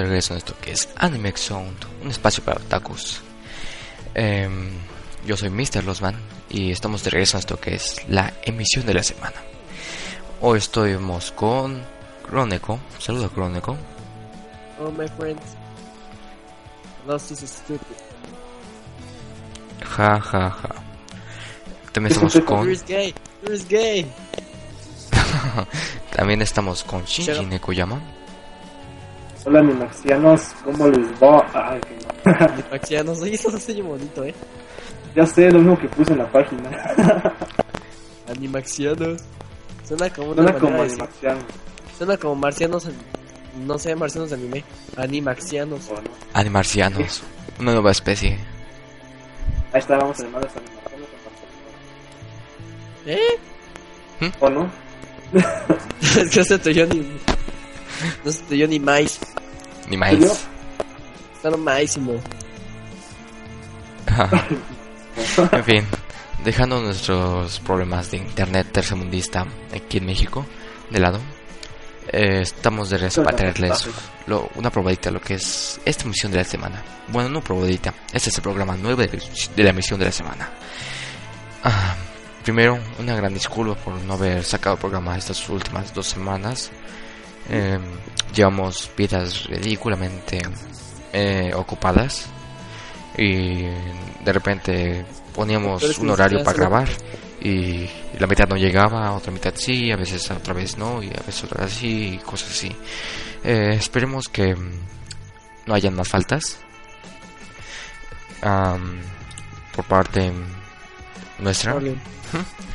de regreso en esto que es Anime Sound, un espacio para otakus. Em, yo soy Mr. Losman y estamos de regreso en esto que es la emisión de la semana. Hoy estamos con Croneco, saluda Croneco. Oh my friends, Lost is stupid. Ja ja ja. También estamos con You're gay, you're gay. también estamos con Shinji Nekuyama. Hola, animaxianos, ¿cómo les va? Ay, que no. Animaxianos, oye, eso se oye bonito, eh. Ya sé, lo mismo que puse en la página. Animaxianos. Suena como una Suena como animaxianos. Suena como marcianos, no sé, marcianos de anime. Animaxianos. ¿o no? Animarcianos, una nueva especie. Ahí está, vamos a llamar a esta animaciones. ¿Eh? ¿O no? es que se te oyó ni... No se te oyó ni maíz. Ni más. Está lo máximo. en fin, dejando nuestros problemas de internet tercermundista aquí en México de lado, eh, estamos de regreso para traerles lo- una probadita de lo que es esta emisión de la semana. Bueno, no probadita, este es el programa 9 de, de la emisión de la semana. Ah, primero, una gran disculpa por no haber sacado el programa estas últimas dos semanas. Eh, llevamos vidas ridículamente eh, ocupadas y de repente poníamos un horario para grabar y la mitad no llegaba, otra mitad sí, a veces otra vez no y a veces otra vez sí y cosas así. Eh, esperemos que no hayan más faltas am, por parte nuestra. Vale.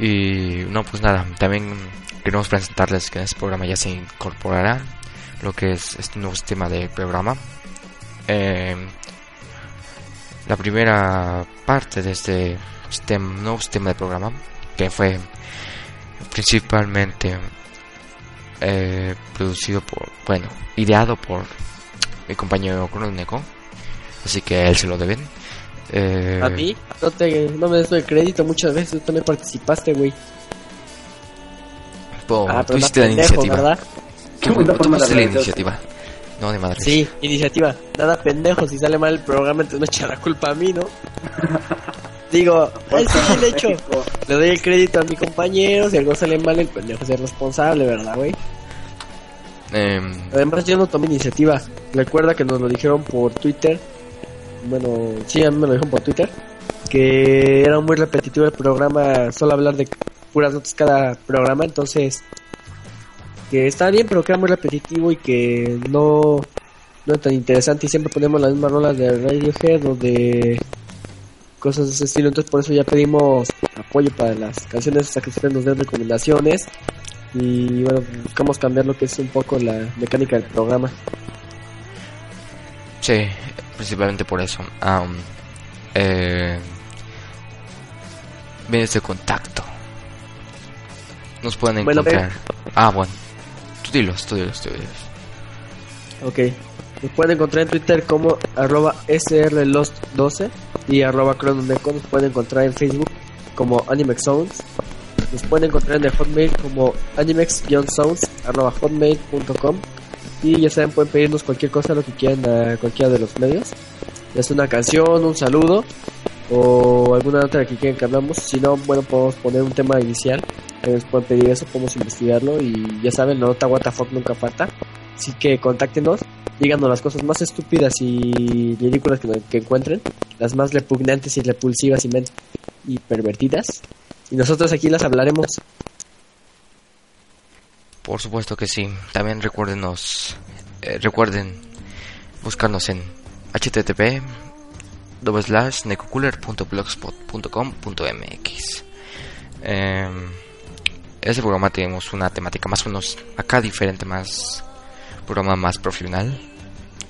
Y no, pues nada, también queremos presentarles que en este programa ya se incorporará lo que es este nuevo sistema de programa. Eh, la primera parte de este sistema, nuevo sistema de programa, que fue principalmente eh, producido por, bueno, ideado por mi compañero Croneco, así que a él se lo deben. Eh, A mí, no, te, no me des el crédito muchas veces, tú también participaste, güey. Ah, nada la pendejo, iniciativa. ¿verdad? Qué forma de pusiste la iniciativa. No, de madre. Sí, iniciativa. Nada pendejo, si sale mal el programa, entonces me echa la culpa a mí, ¿no? Digo, eso sí, de hecho, México. le doy el crédito a mi compañero, si algo sale mal, el pendejo es el responsable, ¿verdad, güey? Em, Además, yo no tomé iniciativa. Recuerda que nos lo dijeron por Twitter. Bueno, sí, a mí me lo dijeron por Twitter. Que era muy repetitivo el programa, solo hablar de puras notas cada programa. Entonces, que estaba bien, pero que era muy repetitivo y que no, no era tan interesante. Y siempre ponemos las mismas rolas de Radiohead o de cosas de ese estilo. Entonces, por eso ya pedimos apoyo para las canciones hasta que ustedes nos den recomendaciones. Y bueno, buscamos cambiar lo que es un poco la mecánica del programa. sí, principalmente por eso. Am, eh, de contacto. Nos pueden Bueno, encontrar. Ah, bueno. Tú dilos, tú dilos, tú dilos. Ok. Nos pueden encontrar en Twitter como arroba srlost12 y arroba crononeco. Nos pueden encontrar en Facebook como Animex Sounds. Nos pueden encontrar en el Hotmail como animex-sounds arroba hotmail.com y ya saben, pueden pedirnos cualquier cosa, lo que quieran a cualquiera de los medios. Sea una canción, un saludo o alguna otra que quieran que hablamos. Si no, bueno, podemos poner un tema inicial. Nos pueden pedir eso, podemos investigarlo y ya saben, la nota WTF nunca falta. Así que contáctenos, díganos las cosas más estúpidas y ridículas que, que encuentren, las más repugnantes y repulsivas y, y pervertidas. Y nosotros aquí las hablaremos. Por supuesto que sí. También recuérdenos, eh, recuerden buscarnos en http necocooler.blogspot.com.mx. Eh, este programa tenemos una temática más o menos acá diferente, más programa más profesional,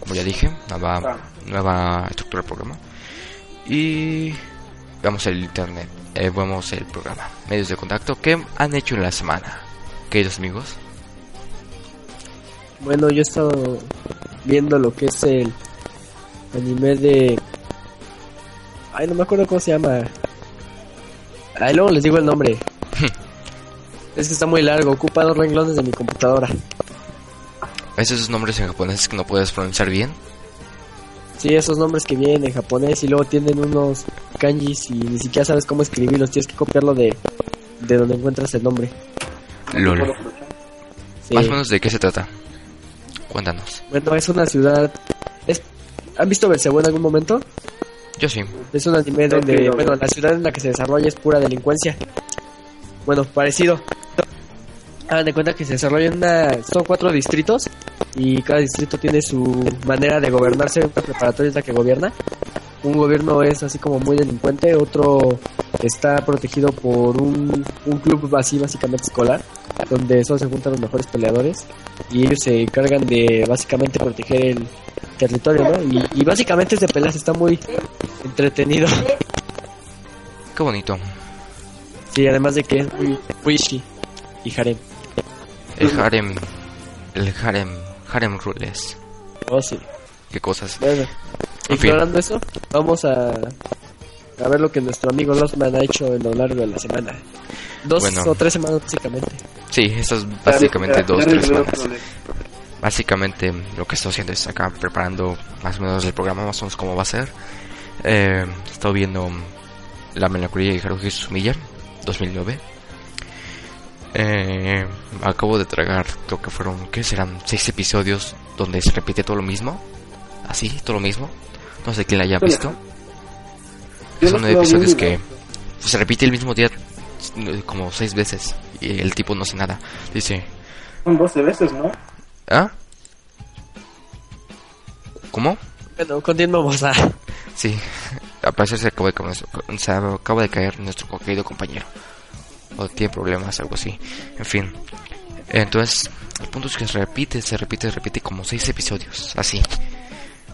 como ya dije, nueva, nueva estructura del programa. Y vamos al internet, eh, vemos el programa, medios de contacto que han hecho en la semana, queridos amigos. Bueno, yo he estado viendo lo que es el anime de... Ay, no me acuerdo cómo se llama. Ay, luego les digo el nombre. es que está muy largo, ocupa dos renglones de mi computadora. Esos nombres en japonés que no puedes pronunciar bien. Sí, esos nombres que vienen en japonés y luego tienen unos kanjis y ni siquiera sabes cómo escribirlos. Tienes que copiarlo de, de donde encuentras el nombre. LOL. Sí. Más o menos de qué se trata. Cuéntanos. Bueno, es una ciudad... Es... ¿Han visto Belcebú en algún momento? Yo sí. Es un anime donde, bueno, la ciudad en la que se desarrolla es pura delincuencia. Bueno, parecido. Hagan de cuenta que se desarrolla en una... Son cuatro distritos y cada distrito tiene su manera de gobernarse. Una preparatoria es la que gobierna. Un gobierno es así como muy delincuente, otro está protegido por un, un club así básicamente escolar, donde solo se juntan los mejores peleadores y ellos se encargan de básicamente proteger el territorio, ¿no? Y, y básicamente es de peleas, está muy entretenido. Qué bonito. Sí, además de que es muy wishy y harem. El harem. El harem. Harem rules. Oh, sí. Qué cosas. Bueno, En fin. ignorando eso, vamos a, a ver lo que nuestro amigo Lostman ha hecho en lo largo de la semana. Dos Bueno. o tres semanas básicamente. Sí, esto es básicamente dos, ya tres semanas. Básicamente lo que estoy haciendo es acá preparando más o menos el programa, más o menos cómo va a ser. Eh, estado viendo La melancolía de Haruhi Sumiya 2009. Eh, acabo de tragar, creo que fueron, ¿qué serán? Seis episodios donde se repite todo lo mismo. Así, todo lo mismo. No sé quién la haya visto. Yo Son episodios que se repite el mismo día eh, como seis veces y el tipo no hace nada. Dice, Son 12 veces, ¿no? ¿ah? ¿Cómo? Bueno, continuamos a... Sí, al parecer se acaba de, caer- se acaba de caer nuestro querido compañero. O tiene problemas, algo así. En fin. Entonces, el punto es que se repite, se repite, se repite como seis episodios. Así.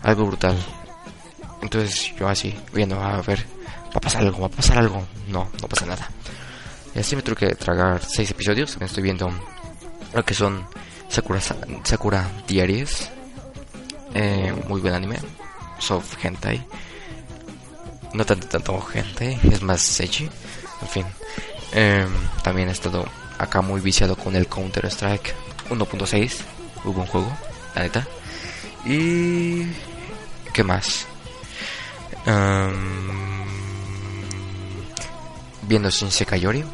Algo brutal. Entonces yo así, viendo, a ver, va a pasar algo, va a pasar algo. No, no pasa nada. Y así me tuve que tragar seis episodios. También estoy viendo lo que son Sakura, Sakura Diaries. Eh, muy buen anime. Soft hentai. No tanto, tanto hentai, es más edgy. En fin. Em, también he estado acá muy viciado con el Counter Strike 1.6. Muy buen juego, la neta. Y. ¿Qué más? Em, viendo Shinsekai Yori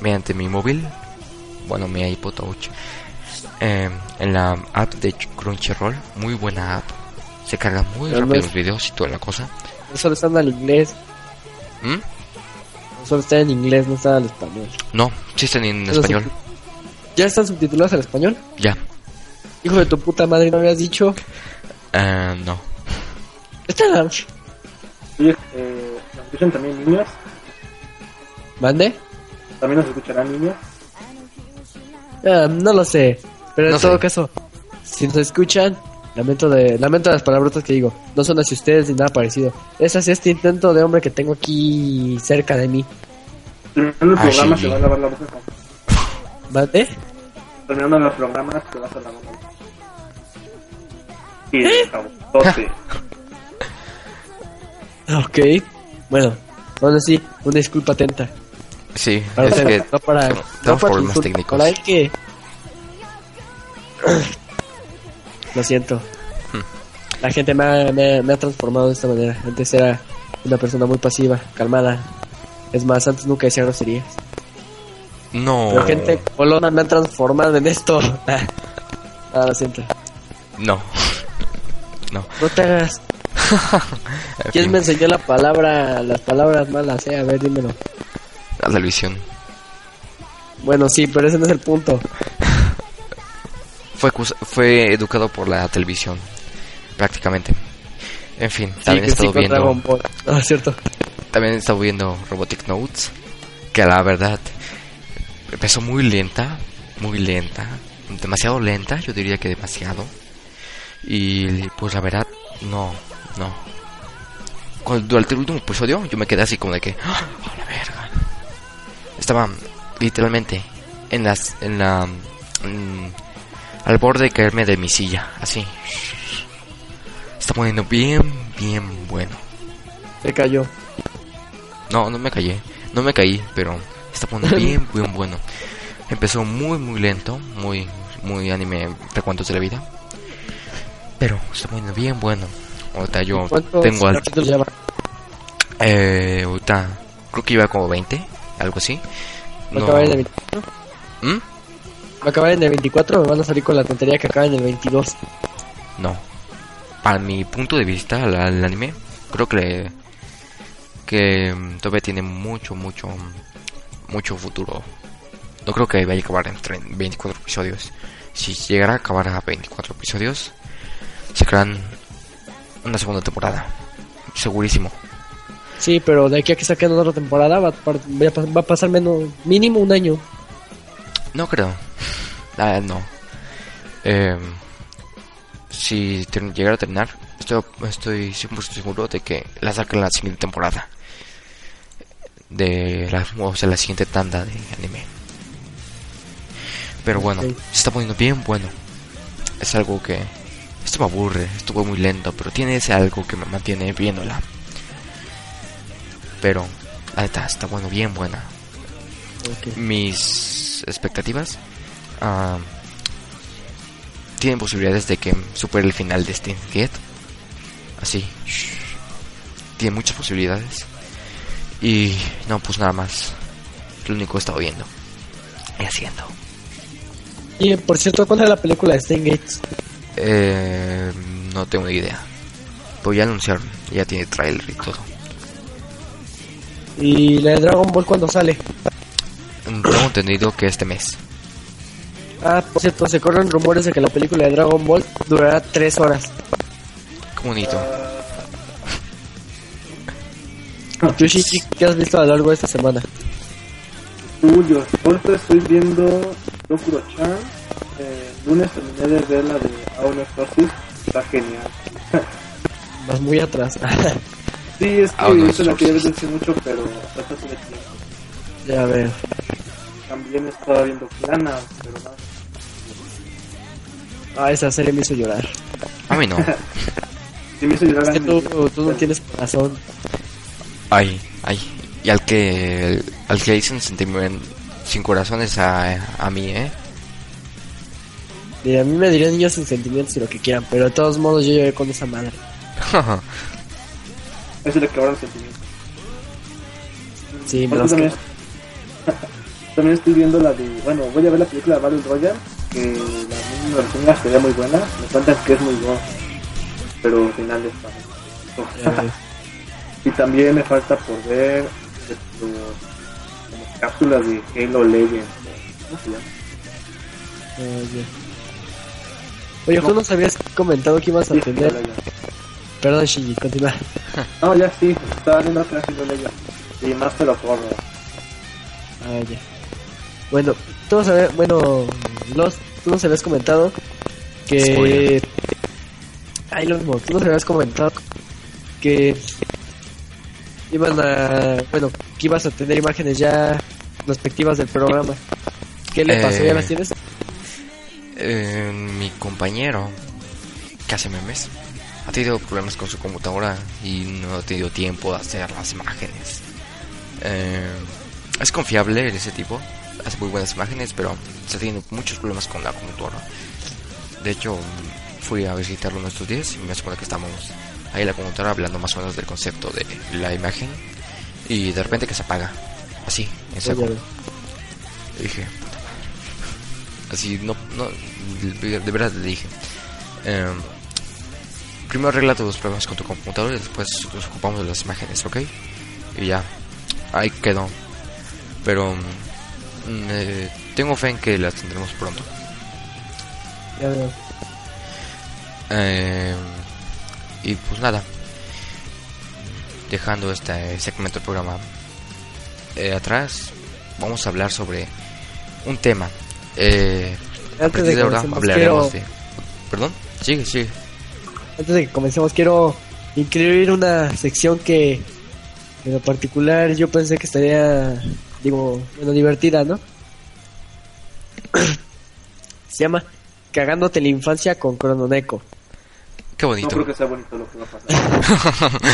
mediante mi móvil, bueno, mi iPod Touch, em, en la app de Crunchyroll, muy buena app. Se cargan muy Pero no rápido es- los videos y toda la cosa. No solo están al inglés, ¿Mm? no solo están en inglés, no están al español. No, sí están en Pero español. ¿Ya están subtitulados al español? Ya. Hijo de tu puta madre, ¿no habías dicho? Eh, no. Están... Oye, eh, ¿nos escuchan también niños? ¿Mande? ¿También nos escucharán niños? Ah, no lo sé. Pero en No todo sé. caso, si nos escuchan, lamento de lamento las palabrotas que digo. No son hacia ustedes ni nada parecido. Es hacia este intento de hombre que tengo aquí cerca de mí. Terminando el programa sí. se va a lavar la boca. ¿Mande? Terminando el programa te vas a lavar la boca. Y ¿Eh? acabó. 12. Ok. Bueno, aún así, una disculpa atenta. Sí, Para es que no para, no para problemas técnicos. Para él que... Lo siento. Hmm. La gente me ha, me, ha, me ha transformado de esta manera. Antes era una persona muy pasiva, calmada. Es más, antes nunca decía groserías. No. Pero gente colona me ha transformado en esto. Ah, lo siento. No. No. No te hagas. ¿Quién fin, me enseñó la palabra, las palabras malas? Eh? A ver, dímelo. La televisión. Bueno, sí, pero ese no es el punto. Fue, educado por la televisión. Prácticamente. En fin, Sí, también he sí, estado viendo. Ball. Ah, es cierto. También he estado viendo Robotic Notes. Que la verdad. Empezó muy lenta. Muy lenta. Demasiado lenta, yo diría que demasiado. Y pues la verdad, no, no. Cuando- durante el último episodio yo me quedé así como de que, ¡Ah, a la verga. Estaba literalmente en las, en la, mm, al borde de caerme de mi silla, así. Está poniendo bien, bien bueno. Se cayó. No, no me callé, no me caí, pero está poniendo bien, bien bueno. Empezó muy, muy lento, muy, muy anime recuentos de la vida. Pero está muy bien bueno. Ahorita yo ¿Cuántos tengo al... Eh, ahorita creo que iba como 20, algo así. ¿Va a No- acabar en el 24? ¿Mm? ¿Va a acabar en el 24 o van a salir con la tontería que acaba en el 22? No. Para mi punto de vista, la- el anime, creo que le- que mm, todavía tiene mucho, mucho, mm, mucho futuro. No creo que vaya a acabar en tre- 24 episodios. Si llegara a acabar a 24 episodios, sacarán una segunda temporada. Segurísimo. Sí, pero de aquí a que saquen otra temporada va va a pasar menos, mínimo un año. No creo. Ah, no. Eh, si llegara a terminar, estoy, estoy 100% seguro de que la saquen la siguiente temporada. De la, o sea, la siguiente tanda de anime. Pero bueno, se está poniendo bien bueno. Es algo que... Esto me aburre, estuvo muy lento, pero tiene ese algo que me mantiene viéndola. Pero, la neta, está bueno, bien buena mis expectativas ah, tienen posibilidades de que supere el final de Steam Gate. Así. Tiene muchas posibilidades. Y no, pues nada más. Lo único que he estado viendo. Y haciendo. Y por cierto, ¿cuándo es la película de Gates? Eh, no tengo ni idea. Pues ya anunciaron. Ya tiene trailer y todo. Y la de Dragon Ball cuando sale. Tengo entendido que este mes. Ah, por cierto, se corren rumores de que la película de Dragon Ball durará tres horas. Qué bonito. ¿Tú, Shiki, qué has visto a lo largo de esta semana? Tuyo, ahorita estoy viendo Dokuro-chan. Lunes terminé de ver la de Aon Exorcist. Está genial. Vas muy atrás. Sí, es que Aon esa la quería ver desde mucho, pero hasta hace tiempo. ya veo. También estaba viendo Plana, pero nada. Ah, esa serie me hizo llorar. A mí no. Sí me hizo llorar Es que tú, tú no tienes corazón. Ay, ay. Y al que al que le dicen sentimiento sin corazones a, a mí, ¿eh? Mira, a mí me dirían niños sin sentimientos y lo que quieran, pero de todos modos yo lloré con esa madre. Eso le quebraron sentimientos. Sí, me los también, que... también estoy viendo la de. Bueno, voy a ver la película de Battle Royale. Que la misma reseña sería muy buena. Me cuentan que es muy buena. Pero al final está. Y también me falta por ver esto, como cápsulas de Halo Legends. ¿Cómo se llama? Ah. Oye, tú nos habías comentado que ibas a tener... Perdón, Shinji, continúa. No, ya sí, estaba viendo otra Legends. Y más te lo corro. Ah, ya. Bueno, tú nos habías... Bueno, los, tú nos habías comentado que... Ay, lo mismo, tú nos habías comentado que... Iban a... Bueno, que ibas a tener imágenes ya respectivas del programa. ¿Qué le pasó? Eh, ¿Ya las tienes? Eh, mi compañero, que hace memes, ha tenido problemas con su computadora y no ha tenido tiempo de hacer las imágenes. Eh, es confiable ese tipo, hace muy buenas imágenes, pero está teniendo muchos problemas con la computadora. De hecho, fui a visitarlo en estos días y me supone que estamos ahí en la computadora hablando más o menos del concepto de la imagen y de repente que se apaga. Así, en seco. Dije. Así, no, no, de, verdad le dije. em, primero arregla todos los problemas con tu computadora y después nos ocupamos de las imágenes, ¿ok? Y ya, ahí quedó. Pero mm, eh, tengo fe en que las tendremos pronto. ya veo. Eh, y pues nada, dejando este segmento del programa eh, atrás, vamos a hablar sobre un tema. Eh, Antes de de que ahora comencemos, hablaremos quiero- de. ¿Perdón? Sigue, sigue. Antes de que comencemos, quiero incluir una sección que en lo particular yo pensé que estaría, digo, bueno, divertida, ¿no? Se llama Cagándote la infancia con Crononeco. Qué No bonito. creo que sea bonito lo que va a pasar.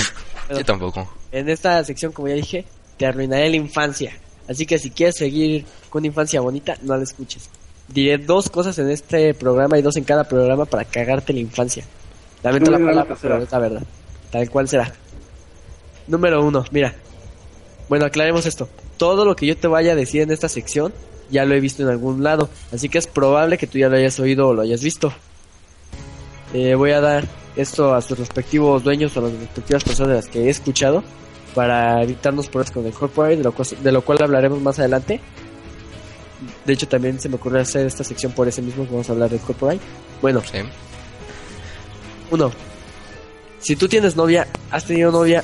Yo tampoco. En esta sección, como ya dije, te arruinaré la infancia. Así que si quieres seguir con una infancia bonita, no la escuches. diré dos cosas en este programa y dos en cada programa para cagarte la infancia. Lamento la palabra, pero es la verdad. Tal cual será. Número uno, mira. Bueno, aclaremos esto. Todo lo que yo te vaya a decir en esta sección ya lo he visto en algún lado, así que es probable que tú ya lo hayas oído o lo hayas visto. Eh, voy a dar esto a sus respectivos dueños o a las respectivas personas de las que he escuchado para evitarnos problemas con el corporate, de lo, cual- de lo cual hablaremos más adelante. De hecho, también se me ocurrió hacer esta sección por ese mismo vamos a hablar del corporate. Bueno, Sí. uno, si tú tienes novia, has tenido novia,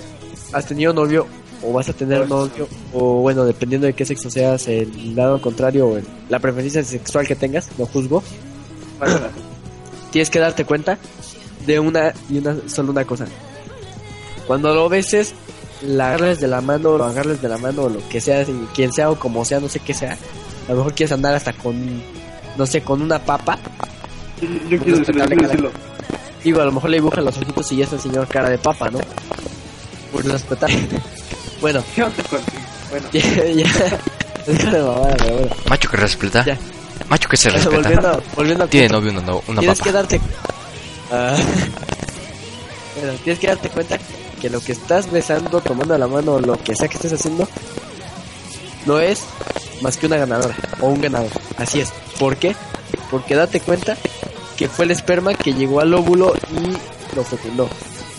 has tenido novio o vas a tener novio, o bueno, dependiendo de qué sexo seas, el lado contrario o el- la preferencia sexual que tengas, no juzgo, tienes que darte cuenta de una y una solo una cosa. Cuando lo beses, la agarres de la mano, lo agarres de la mano, o lo que sea, quien sea o como sea, no sé qué sea. A lo mejor quieres andar hasta con, no sé, con una papa. yo, yo quiero decirlo, yo. Digo, a lo mejor le dibujan los ojitos y ya es el señor cara de papa, ¿no? Por respetar. bueno, ¿Qué onda contigo? Bueno, ya, ya. Es cara de mamada, pero bueno. Macho que respeta. Ya. Macho que se respeta. volviendo, volviendo al Tiene novio una, una tienes papa. que darte Ah. bueno, tienes que darte cuenta que lo que estás besando, tomando la mano, lo que sea que estés haciendo, no es más que una ganadora o un ganador. Así es. ¿Por qué? Porque date cuenta que fue el esperma que llegó al óvulo y lo fecundó.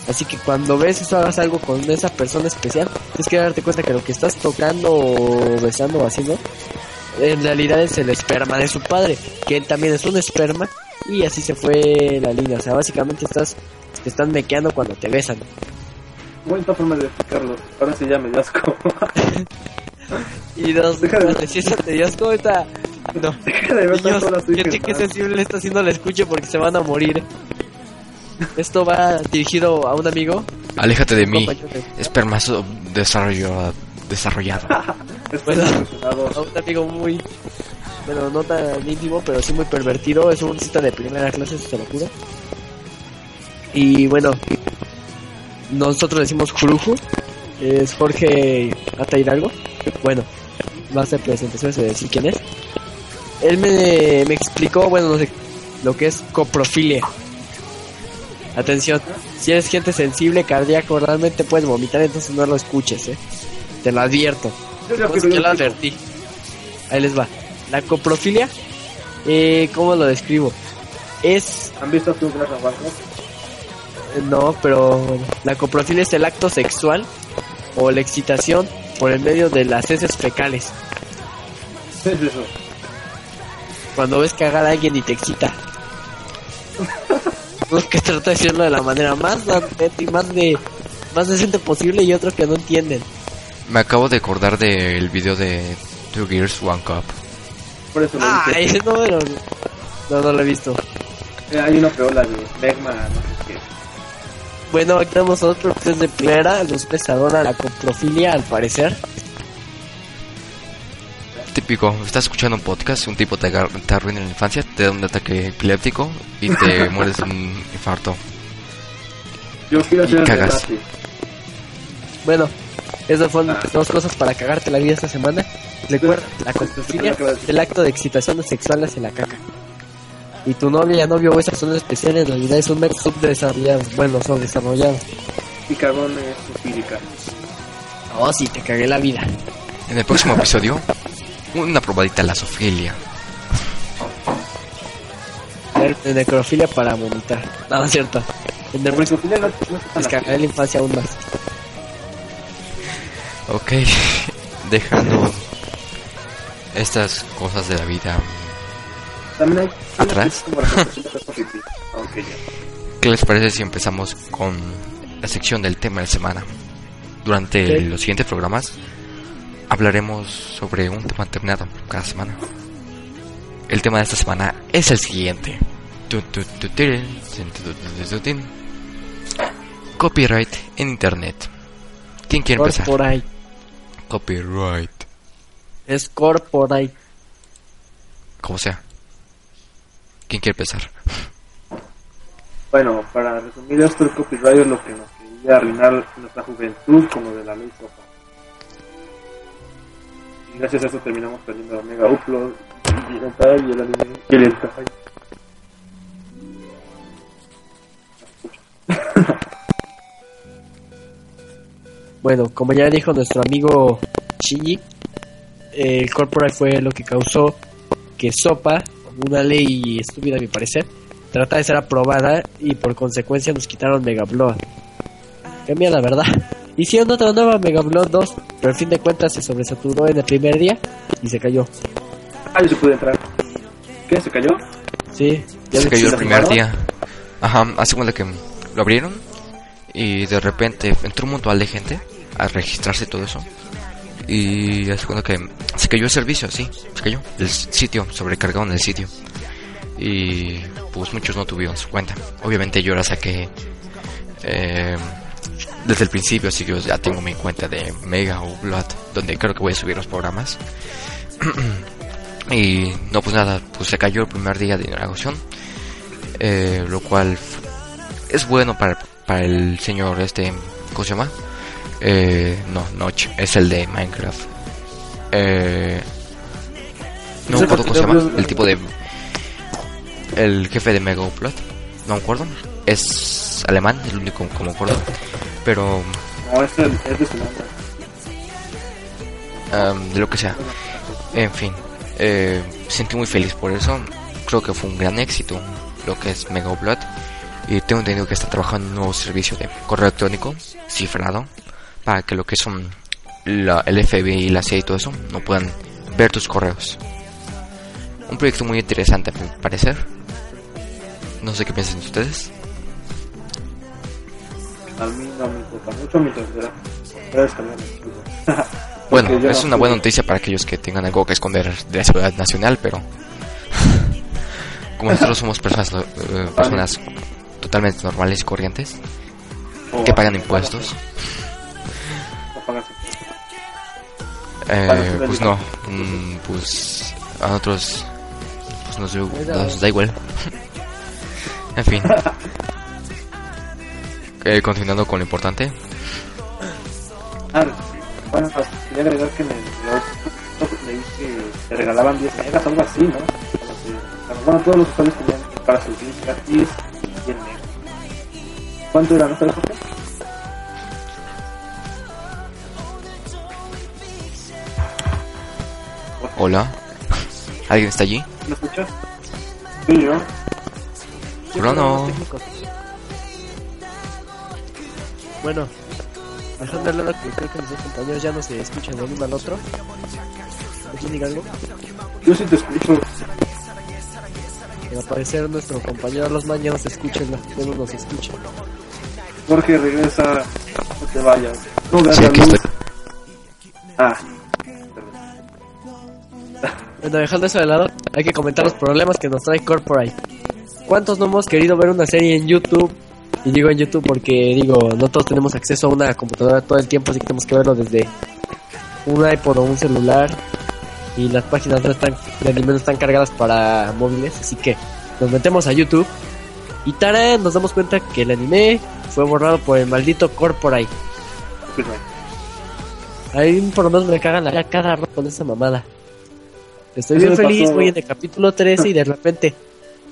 Así que cuando ves eso, hagas algo con esa persona especial, tienes que darte cuenta que lo que estás tocando o besando o haciendo, en realidad es el esperma de su padre, que también es un esperma, y así se fue la línea. O sea, básicamente estás, te están mequeando cuando te besan. Buena forma de explicarlo. Ahora sí ya me. Y dos, de- si eso te dio asco, ahorita- No, Deja de ver niños, que pensando. sensible está haciendo la escucha porque se van a morir. Esto va dirigido a un amigo, Aléjate de mí. Espermazo desarrollo, desarrollado. Es Bueno. a un amigo muy, bueno, no tan íntimo, pero sí muy pervertido. Es un cita de primera clase, se lo juro. Y bueno, nosotros decimos Juruju, es Jorge Ata Hidalgo. Bueno, va a hacer presentaciones de decir quién es. Él me, me explicó, bueno, no sé, lo que es coprofilia. Atención, si eres gente sensible, cardíaco, realmente puedes vomitar, entonces no lo escuches, eh. Te lo advierto. Yo Pues lo advertí. Ahí les va. La coprofilia, eh, ¿cómo lo describo? Es, ¿Han visto tú eh, no, pero la coprofilia es el acto sexual o la excitación por el medio de las heces fecales. ¿Qué es eso? Cuando ves cagar a alguien y te excita. Uno que trata de decirlo de la manera más y más de más decente posible y otros que no entienden. Me acabo de acordar del video de Two Gears One Cup. Por eso lo dije. no, pero no, no lo he visto. Eh, hay una peola de Megma, no sé qué. Bueno, aquí tenemos otro que es de plera, luz pesadora, la coprofilia al parecer. Típico, estás escuchando un podcast, un tipo te, arruina la infancia, te da un ataque epiléptico y te mueres de un infarto. Yo quiero Y hacer el cagas. Bueno, esas fueron dos cosas para cagarte la vida esta semana. Recuerda, la coprofilia es el acto de excitación sexual hacia la caca. Y tu novia, novio o esa son especiales, en realidad es un mero subdesarrollado. Bueno, subdesarrollado. Y cagón es supírica. Oh, sí, te cagué la vida. En el próximo episodio, una probadita a la sofilia. De necrofilia para vomitar. No, no es cierto. En el próximo no, cagaré la infancia aún más. Ok, dejando estas cosas de la vida, También hay Atrás. ¿qué les parece si empezamos con la sección del tema de la semana? Durante los siguientes programas hablaremos sobre un tema determinado cada semana. El tema de esta semana es el siguiente. Copyright en Internet. ¿Quién quiere empezar? Corporate. Copyright. Es corporate. Como sea. ¿Quién quiere empezar? Bueno, para resumir esto, el copyright es lo que nos quería arruinar nuestra juventud como de la ley sopa. Y gracias a eso terminamos perdiendo Omega Upload Y el y el anime. Y el hentai. Bueno, como ya dijo nuestro amigo Shinji, el corporate fue lo que causó que Sopa, una ley estúpida a mi parecer, trata de ser aprobada y por consecuencia nos quitaron Mega Blood. Cambia la verdad. Hicieron otra nueva Mega Blood 2, pero al fin de cuentas se sobresaturó en el primer día y se cayó. Ah, yo se pude entrar. ¿Qué? ¿Se cayó? Sí, ya Se cayó el primer día. Ajá, hace cuenta que lo abrieron y de repente entró un montón de gente a registrarse y todo eso. Y hace cuenta que se cayó el servicio, sí, se cayó. El sitio, sobrecargaron el sitio. Y pues muchos no tuvieron su cuenta. Obviamente yo la saqué eh, desde el principio, así que yo ya tengo mi cuenta de Mega o Blood, donde creo que voy a subir los programas. y no, pues nada, pues se cayó el primer día de inauguración. Eh, lo cual es bueno para, para el señor este, ¿cómo se llama? Eh, no, Notch, es el de Minecraft. Eh, no ¿Es me acuerdo cómo se llama, el tipo de... El jefe de Mega Upload, no me acuerdo. Es alemán, es el único me acuerdo. Pero, No, es, el, es de um, de lo que sea. En fin, eh, sentí muy feliz por eso. Creo que fue un gran éxito lo que es Mega Upload. Y tengo entendido que está trabajando en un nuevo servicio de correo electrónico cifrado para que lo que son la, el FBI y la CIA y todo eso no puedan ver tus correos. Un proyecto muy interesante a mi parecer. No sé qué piensan ustedes. A mí no me importa mucho mientras. Bueno, es no una buena noticia para aquellos que tengan algo que esconder de la seguridad nacional, pero como nosotros somos personas, eh, personas totalmente normales y corrientes que pagan impuestos, eh, pues no, mm, pues a nosotros pues nos, nos da igual. en fin, Eh, continuando con lo importante, Ah, bueno, pues, quería agregar que el blog leí que te regalaban 10 megas, algo así, ¿no? Bueno, todos los usuarios tenían para sus links gratis 100 megas. ¿Cuánto era, no sabes hola, ¿alguien está allí? ¿Me escuchas? Sí, yo. Bruno. Bueno, dejando de lado que creo que mis dos compañeros ya no se escuchan el uno al otro. ¿Alguien diga algo? Yo sí te escucho. Al parecer nuestro compañero los mañanas se escucha, no nos escucha. Jorge, regresa. No te vayas. No Sí, aquí estoy. Ah, Bueno, dejando eso de lado, hay que comentar los problemas que nos trae Corporate. ¿Cuántos no hemos querido ver una serie en YouTube? Y digo en YouTube porque, digo, no todos tenemos acceso a una computadora todo el tiempo, así que tenemos que verlo desde un iPod o un celular. Y las páginas no están, de anime no están cargadas para móviles, así que nos metemos a YouTube. Y tarán, nos damos cuenta que el anime fue borrado por el maldito Corporate. Ahí por lo menos me cagan la cara cada rato con esa mamada. Estoy Eso bien feliz, voy en el capítulo 13 y de repente,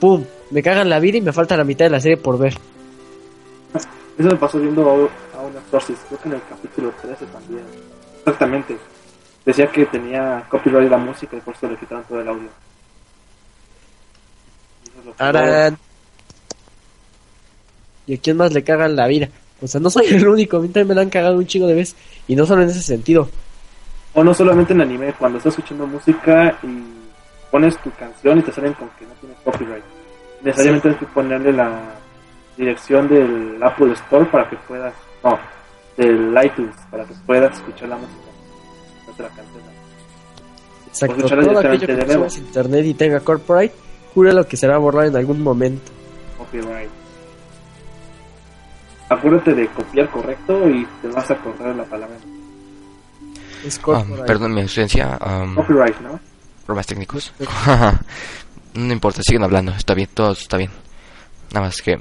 ¡pum! Me cagan la vida y me falta la mitad de la serie por ver. Eso me pasó viendo a, a una Sources, creo que en el capítulo 13 también. Exactamente. Decía que tenía copyright la música y por eso le quitaron todo el audio. Es Aran. ¿Y a quién más le cagan la vida? O sea, no soy el único, a mí también me la han cagado un chingo de veces. Y no solo en ese sentido. O no solamente en anime, cuando estás escuchando música y pones tu canción y te salen con que no tienes copyright. Necesariamente tienes que ponerle la dirección del Apple Store para que puedas, no, del iTunes para que puedas escuchar la música. No te la cancelan. Exacto, todo aquello que de internet y tenga corporate, jura lo que será borrado en algún momento. Copyright. Acuérdate de copiar correcto y te vas a acordar la palabra. Corporate. perdón mi ausencia, um, Copyright, ¿no? problemas técnicos. no importa, siguen hablando, está bien, todo está bien. Nada más que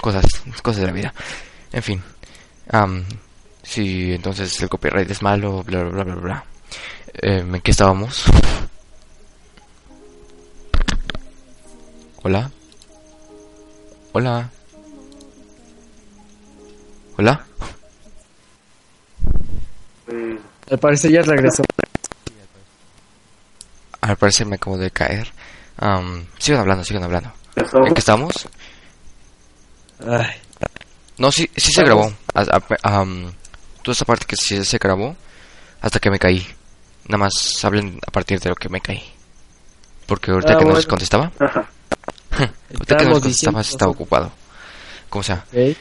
cosas, cosas de la vida. En fin, am, si entonces el copyright es malo, bla bla bla bla bla. Eh, ¿En qué estábamos? Hola. Hola. Hola. Pues, Al parecer ya regresó. Al parecer me acabo de caer. Am, sigan hablando, sigan hablando. ¿En qué estamos? Ay, No, sí, sí se grabó. Am, toda esa parte que sí se grabó hasta que me caí. Nada más hablen a partir de lo que me caí. Porque ahorita Ah, que nos bueno. contestaba, Ajá. ahorita que nos Estábamos contestaba estaba ocupado. Como sea. ok.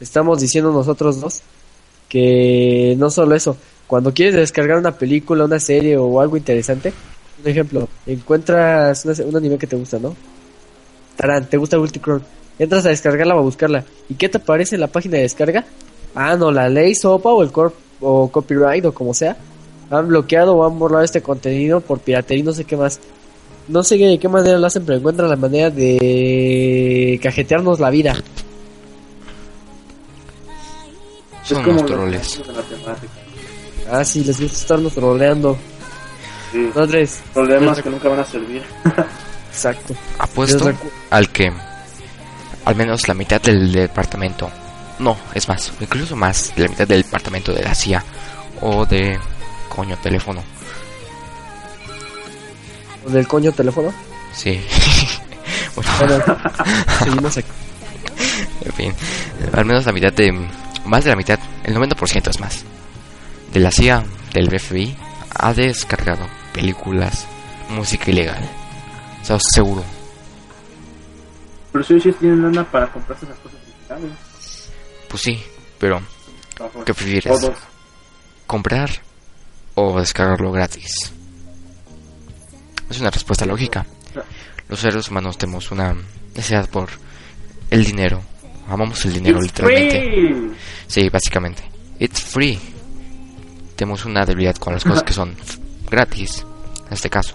Estamos diciendo nosotros dos que no solo eso, cuando quieres descargar una película, una serie o algo interesante, un ejemplo, encuentras una- un anime que te gusta, ¿no? Tarán, te gusta Multicron, entras a descargarla o a buscarla, ¿y qué te aparece en la página de descarga? Ah, no, la ley SOPA o el corp o copyright o como sea, han bloqueado o han borrado este contenido por piratería y no sé qué más. No sé de qué manera lo hacen, pero encuentran la manera de cajetearnos la vida. Son es como los troles. Ah, sí, les gusta estarnos troleando. Sí. No, Andrés. Problemas que nunca van a servir. Exacto. Apuesto al que al menos la mitad del departamento, no, es más, incluso más de la mitad del departamento de la CIA o de coño teléfono. ¿Con el coño teléfono? Sí. bueno, Bueno, seguimos aquí. en fin, al menos la mitad de más de la mitad, el 90% es más. De la CIA, del FBI ha descargado películas, música ilegal. O sea, seguro. Pero si ellos tienen lana para comprarse esas cosas digitales. Pues sí, pero Por ¿qué prefieres? Todos. comprar o descargarlo gratis? Es una respuesta lógica. Los seres humanos tenemos una necesidad por el dinero. Amamos el dinero It's literalmente. free. Sí, básicamente. It's free. Tenemos una debilidad con las cosas que son gratis. En este caso.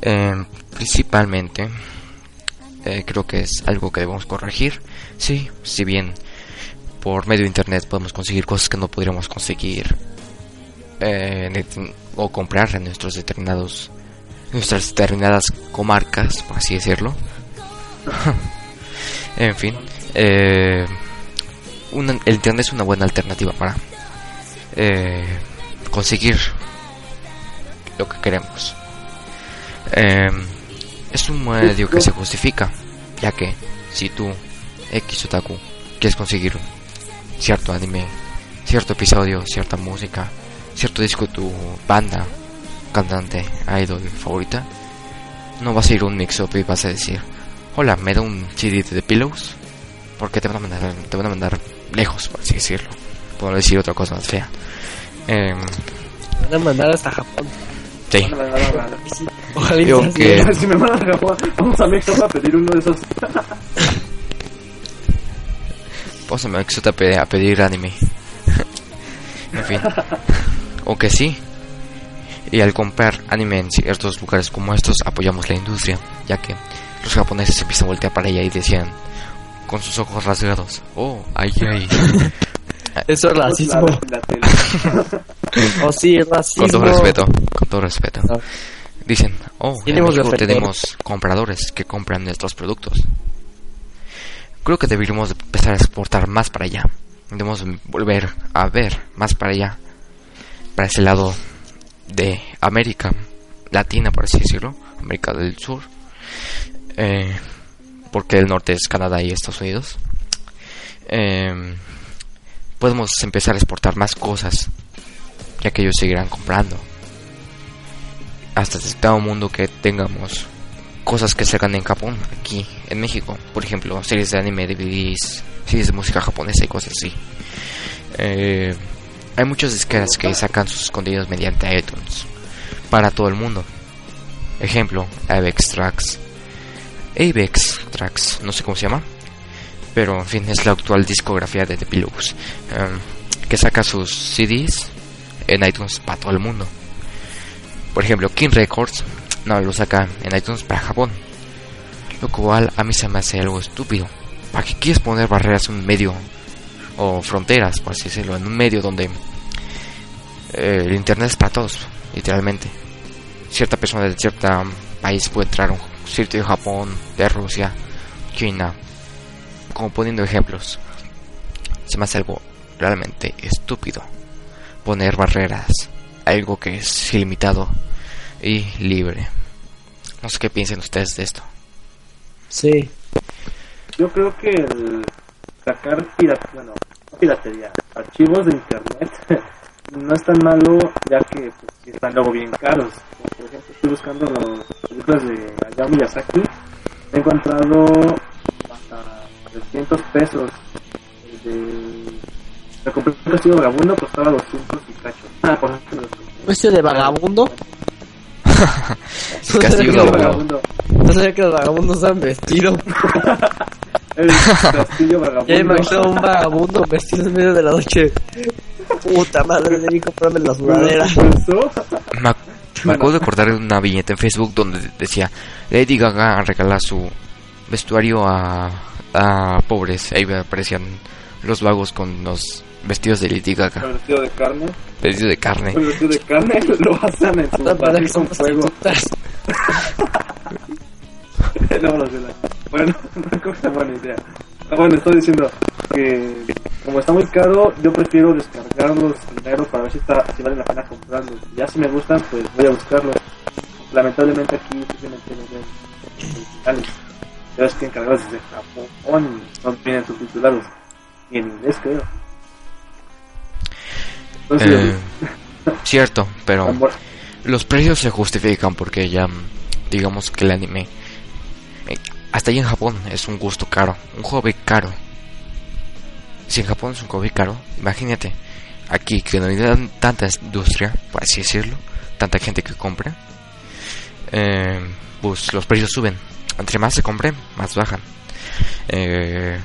Eh, principalmente. eh, creo que es algo que debemos corregir. Sí, si bien por medio de internet podemos conseguir cosas que no podríamos conseguir eh, det- o comprar en nuestros determinados nuestras determinadas comarcas por así decirlo en fin eh, el internet es una buena alternativa para eh, conseguir lo que queremos. Eh, es un medio que se justifica ya que si tú X otaku quieres conseguir cierto anime, cierto episodio, cierta música, cierto disco de tu banda, cantante, idol favorita, no vas a ir un mix-up y vas a decir, hola, me da un CD de Pillows, porque te van a mandar, te van a mandar lejos, por así decirlo, por no decir otra cosa más fea. Em, Van a mandar hasta Japón. sí, Sí. Digo así. que- Si me mandan a Japón, vamos a México a pedir uno de esos. Vamos a Mixup a pedir, a pedir anime. en fin. O que sí. Y al comprar anime en ciertos lugares como estos, apoyamos la industria, ya que los japoneses empiezan a voltear para ella y decían, con sus ojos rasgados, oh, ay, ay. Eso es racismo. Oh, sí, es racismo. con todo respeto, con todo respeto. Ah. Dicen, oh, en Tenemos México tenemos compradores que compran nuestros productos. Creo que deberíamos empezar a exportar más para allá. Debemos volver a ver más para allá. Para ese lado de América Latina, por así decirlo. América del Sur. Eh, porque el norte es Canadá y Estados Unidos. Eh, podemos empezar a exportar más cosas. Ya que ellos seguirán comprando hasta todo el mundo que tengamos cosas que salgan en Japón, aquí en México. Por ejemplo, series de anime, DVDs, series de música japonesa y cosas así. Eh, hay muchas disqueras que sacan sus contenidos mediante iTunes para todo el mundo. Ejemplo, Avex Tracks. Avex Tracks, no sé cómo se llama. Pero en fin, es la actual discografía de The Pillows. em, que saca sus CDs en iTunes para todo el mundo. Por ejemplo, King Records no lo saca en iTunes para Japón. Lo cual a mí se me hace algo estúpido. ¿Para qué quieres poner barreras en un medio o fronteras, por así decirlo, en un medio donde eh, el internet es para todos, literalmente? Cierta persona de cierto país puede entrar a un sitio de Japón, de Rusia, China, como poniendo ejemplos. Se me hace algo realmente estúpido poner barreras, algo que es ilimitado y libre. No sé qué piensen ustedes de esto. Sí. Yo creo que el sacar pirata, bueno, no piratería, archivos de internet no es tan malo ya que pues, están luego bien caros. Como, por ejemplo, estoy buscando los películas de Hayao Miyazaki. He encontrado hasta 300 pesos. El de... Me compré un castillo vagabundo, costaba 200 y cacho. Ah, por ejemplo. ¿Cuestión de vagabundo? Castillo vagabundo. No sabía que los vagabundos han vestido. El castillo Ya vagabundo. me imagino un vagabundo vestido en medio de la noche. Puta madre, debí comprarme la sudadera. Me, me acabo de acordar de una viñeta en Facebook donde decía Lady Gaga regala su vestuario a, a pobres. Ahí aparecían los vagos con los vestidos de Lady Gaga, vestido de carne. vestidos de carne. El vestido de carne lo asan en su barril con son fuego. No, no, no. Bueno, no creo que sea buena idea. Ah, bueno, estoy diciendo que como está muy caro, yo prefiero descargarlos primero para ver si, está, si vale la pena comprarlos. Ya si me gustan, pues voy a buscarlos. Lamentablemente aquí simplemente no ven originales. Ya ves que encargados desde Japón no vienen subtitulados. Y en inglés, creo. Entonces, Eh, cierto, pero amor- los precios se justifican porque ya digamos que el anime eh, hasta ahí en Japón es un gusto caro, un hobby caro. Si en Japón es un hobby caro, imagínate aquí que no hay tan- tanta industria, por así decirlo, tanta gente que compra, eh, pues los precios suben. Entre más se compre, más bajan. Eh,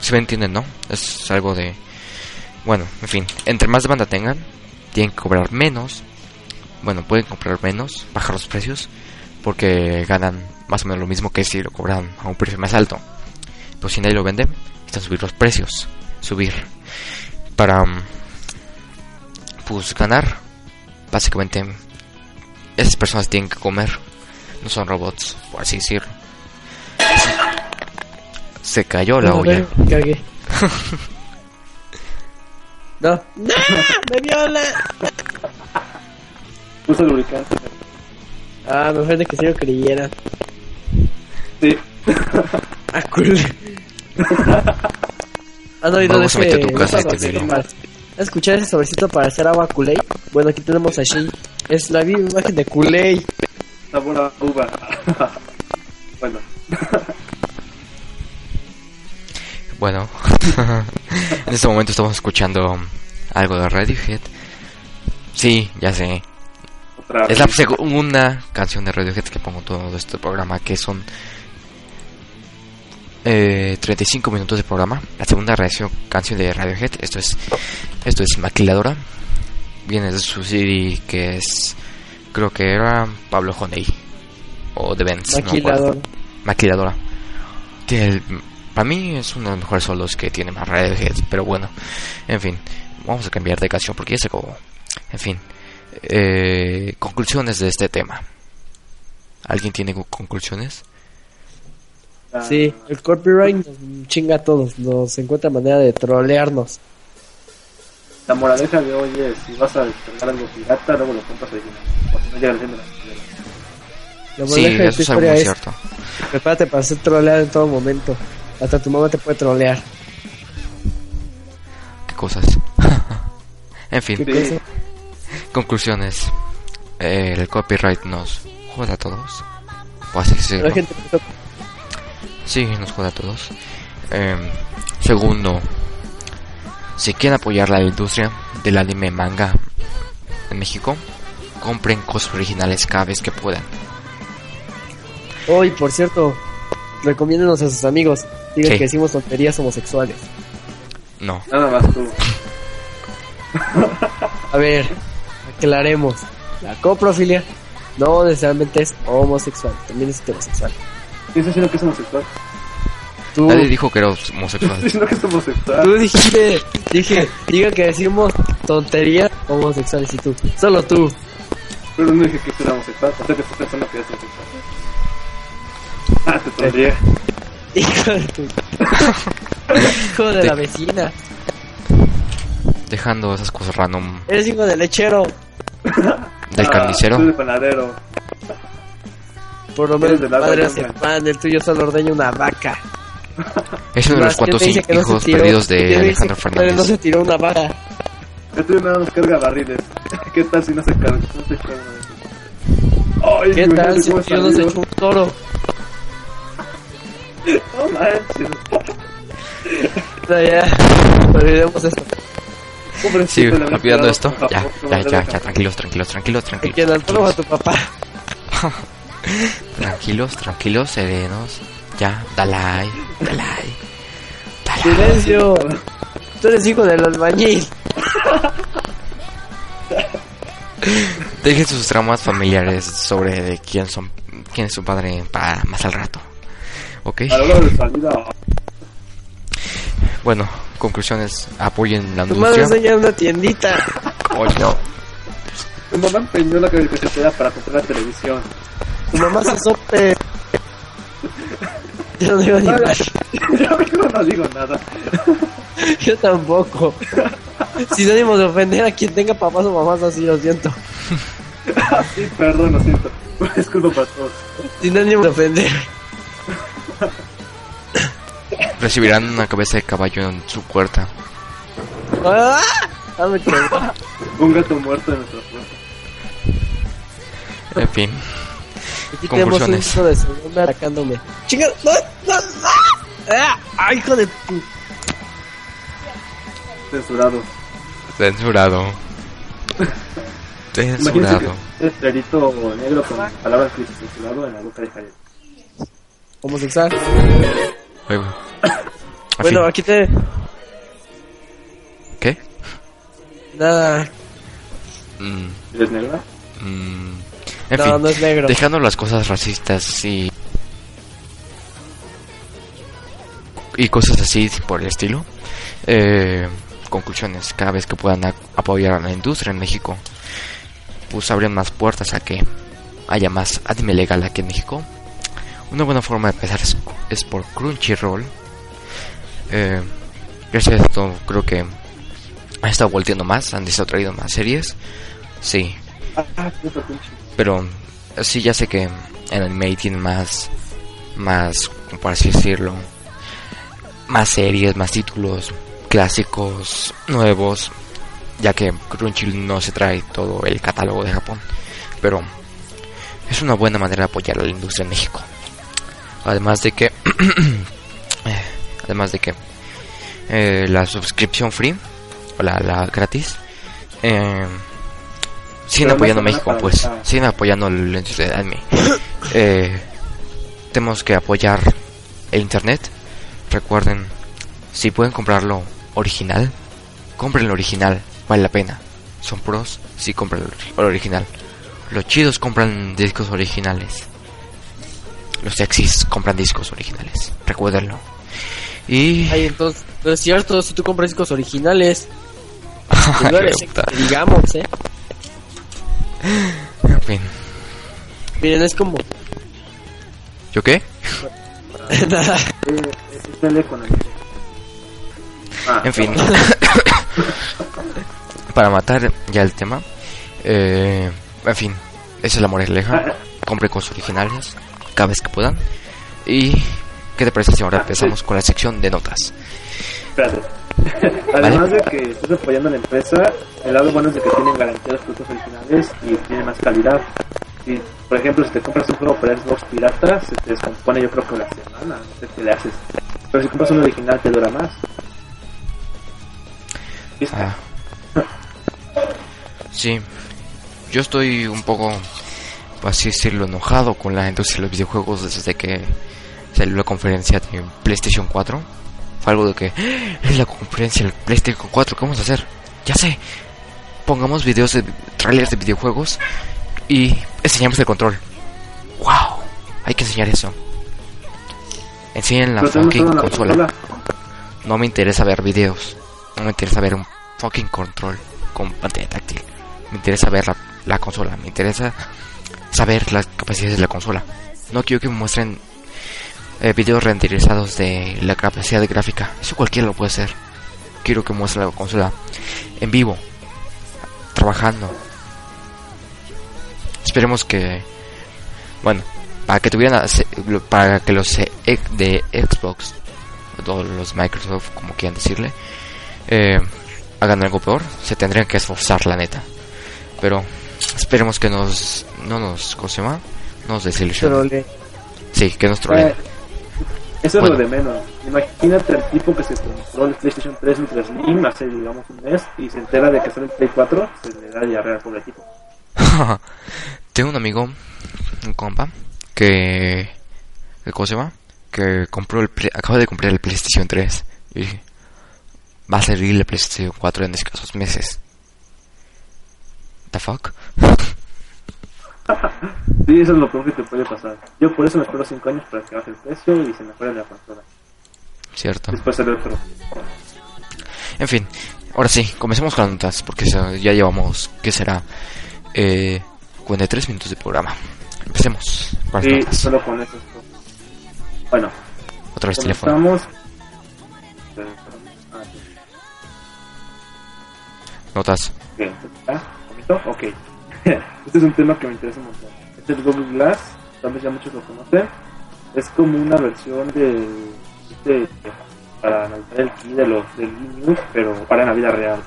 si me entienden, ¿no? Es algo de... Bueno, en fin, entre más demanda tengan, tienen que cobrar menos. Bueno, pueden comprar menos, bajar los precios, porque ganan más o menos lo mismo que si lo cobran a un precio más alto. Pues si nadie lo vende, están subir los precios, subir para mm, pues ganar. Básicamente, esas personas tienen que comer, no son robots, por así decirlo. Se cayó la olla. cagué. No. ¡No! ¡Me viola! Puso lubricante. Ah, mejor de que si lo creyera. Sí. Ah, cool. ¿Han oído de Vamos a meter tu casa ese este para- ¿Has escuchado ese sobrecito para hacer agua Kool-Aid? Bueno, aquí tenemos a Shay. Es la misma imagen de Kool-Aid. Sabor a uva. bueno. Bueno, en este momento estamos escuchando algo de Radiohead. Sí, ya sé. Otra Es la vez. segunda canción de Radiohead que pongo todo este programa, que son eh, 35 minutos de programa. La segunda reacción, canción de Radiohead. Esto es, esto es Maquiladora. Viene de su CD que es, creo que era Pablo Honey o The Benz. no. Maquiladora. Tiene el- para mí es uno de los mejores solos que tiene más Radiohead, pero bueno, en fin, vamos a cambiar de canción porque ya se acabó. En fin, eh, conclusiones de este tema. ¿Alguien tiene co- conclusiones? Ah, Sí, el copyright nos chinga a todos. Nos encuentra manera de trolearnos. La moraleja de hoy es: si vas a descargar algo pirata, luego lo compras original. Porque no llega siendo la Sí, de eso tu es algo historia muy es, cierto. prepárate para ser troleado en todo momento. Hasta tu mamá te puede trolear. ¿Qué cosas? en fin, ¿Qué Sí. cosa? conclusiones. Eh, el copyright nos joda a todos. O así decirlo. Sí, nos joda a todos. Em, segundo, si quieren apoyar la industria del anime manga en México, compren cosas originales cada vez que puedan. Hoy, por cierto, recomiéndenos a sus amigos. Digan Sí. que decimos tonterías homosexuales. No, Nada más tú. A ver, aclaremos. La coprofilia no necesariamente es homosexual, también es heterosexual. ¿Quién está diciendo que es homosexual? Tú, nadie dijo que era Estoy homosexual. diciendo que es homosexual. tú dijiste, dije, diga que decimos tonterías homosexuales y tú, solo tú. Pero no dije que era homosexual. O sea que estás pensando que es homosexual. te sonríe. Hijo de tu. hijo de la vecina. Dejando esas cosas random Eres hijo del lechero. del Ah, carnicero. panadero. Por lo menos la padre hace pan, el tuyo solo ordeña una vaca. Es uno de los Más, ¿quién cuantos que no hijos tiró? perdidos de ¿Quién te dice Alejandro que padre no Fernández. se tiró una vaca. El tuyo nada más carga barriles. ¿Qué tal si no se carga? No se carga Ay, ¿Qué tal si ¿cómo el tuyo no se salió? echó un toro? No manches. No, ya. Olvidemos esto. Sí, olvidando esto. Ya, ya, ya, ya, tranquilos, tranquilos, tranquilos, ¿Y tranquilos. quién al toro a tu papá? Tranquilos, tranquilos, serenos. Ya, dale ahí. Dale. Silencio. Tú eres hijo del albañil. Dejen sus tramas familiares sobre de quién son, quién es su padre para más al rato. ¿Ok? Bueno, conclusiones. Apoyen la Tu madre industria. enseña una tiendita. Coño. Mi mamá empeñó la caricatura para comprar la televisión. Tu mamá se sope. Yo no digo ni ya mejor no digo nada. Yo tampoco. Sinónimo de ofender a quien tenga papás o mamás así, lo siento. sí, perdón, lo siento. Es culpa para todos. Sinónimo de ofender. Recibirán una cabeza de caballo en su puerta. ¡Ah! Un gato muerto en nuestra puerta. En fin. Aquí tenemos un hijo de segunda atacándome. ¡Chica! ¡No! ¡No! ¡No! ¡Ah! ¡Ay, hijo de tu! Censurado. Censurado. Censurado. que el perito negro con palabras que censurado en la boca de Javier. Homosexual. Bueno, fin, aquí te. ¿Qué? Nada. Mm, ¿Eres negra? mm, en No, fin. no es negro. Dejando las cosas racistas y. y cosas así por el estilo. Eh, conclusiones: cada vez que puedan a- apoyar a la industria en México, pues abren más puertas a que haya más anime legal aquí en México. Una buena forma de empezar es, es por Crunchyroll. Eh, gracias a esto, creo que ha estado volteando más, han estado trayendo más series. Sí, Ah. Pero sí, ya sé que en anime tienen más, más, por así decirlo, más series, más títulos clásicos, nuevos, ya que Crunchyroll no se trae todo el catálogo de Japón, pero es una buena manera de apoyar a la industria en México. Además de que, eh, además de que eh, la suscripción free o la, la gratis, eh, siguen Pero no apoyando a México, pues, siguen apoyando del anime. Eh, tenemos que apoyar el internet. Recuerden, si pueden comprarlo original, compren el original, vale la pena. Son pros, si compran el el original. Los chidos compran discos originales. Los sexys compran discos originales. Recuérdenlo. Y. Ay, entonces, no es cierto, si tú compras discos originales, Ay, no eres sexy, digamos, eh. En fin. Miren, es como. ¿Yo qué? Nada. El... Ah, En fin. Para matar ya el tema. Eh, en fin. Esa es la moraleja. Compre cosas originales cada vez que puedan. Y. ¿Qué te parece si ahora empezamos con la sección de notas? Espérate. Además de que estás apoyando a la empresa, el lado bueno es de que tienen garantía de los productos originales y tienen más calidad. Y, por ejemplo, si te compras un juego para Xbox pirata, se te descompone yo creo que una semana, no sé qué le haces. Pero si compras un original te dura más. Ah. Sí. Yo estoy un poco, así decirlo, enojado con la industria de los videojuegos desde que salió la conferencia de PlayStation 4. Fue algo de que "¡Ah! es la conferencia del PlayStation 4, ¿qué vamos a hacer? Ya sé. Pongamos videos de trailers de videojuegos y enseñamos el control. Wow, hay que enseñar eso. Enseñen la fucking consola. consola. No me interesa ver videos. No me interesa ver un fucking control con pantalla táctil. Me interesa ver la, la consola. Me interesa saber las capacidades de la consola. No quiero que me muestren eh, videos renderizados de la capacidad de gráfica. Eso cualquiera lo puede hacer. Quiero que muestre la consola en vivo, trabajando. Esperemos que, bueno, para que tuvieran, para que los eh, de Xbox, todos los Microsoft, como quieran decirle, eh, hagan algo peor, se tendrían que esforzar, la neta. Pero esperemos que nos, no nos, ¿cómo se llama? Nos desilusionen. Sí, que nos troleen. Eh, eso es lo de menos. Imagínate el tipo que se compró el PlayStation 3 Ultra Slim hace, digamos, un mes y se entera de que sale el Play 4, se le da diarrea por el tipo. Tengo un amigo, un compa, que. ¿Cómo se llama? Que compró el. Acaba de comprar el PlayStation 3 y va a salir el PlayStation 4 en escasos meses. ¿The fuck? sí, eso es lo peor que te puede pasar. Yo por eso me espero 5 años para que baje el precio y se mejore la consola. Cierto. Después el otro. En fin, ahora sí, comencemos con las notas, porque ya llevamos, ¿qué será? Eh, 43 minutos de programa. Empecemos. Sí, solo con eso. Bueno. Otra vez teléfono. Notas. Bien, Ok. este es un tema que me interesa un. Este es Google Glass, tal vez ya muchos lo conocen. Es como una versión de, de para analizar el key de los del News, pero para la vida real.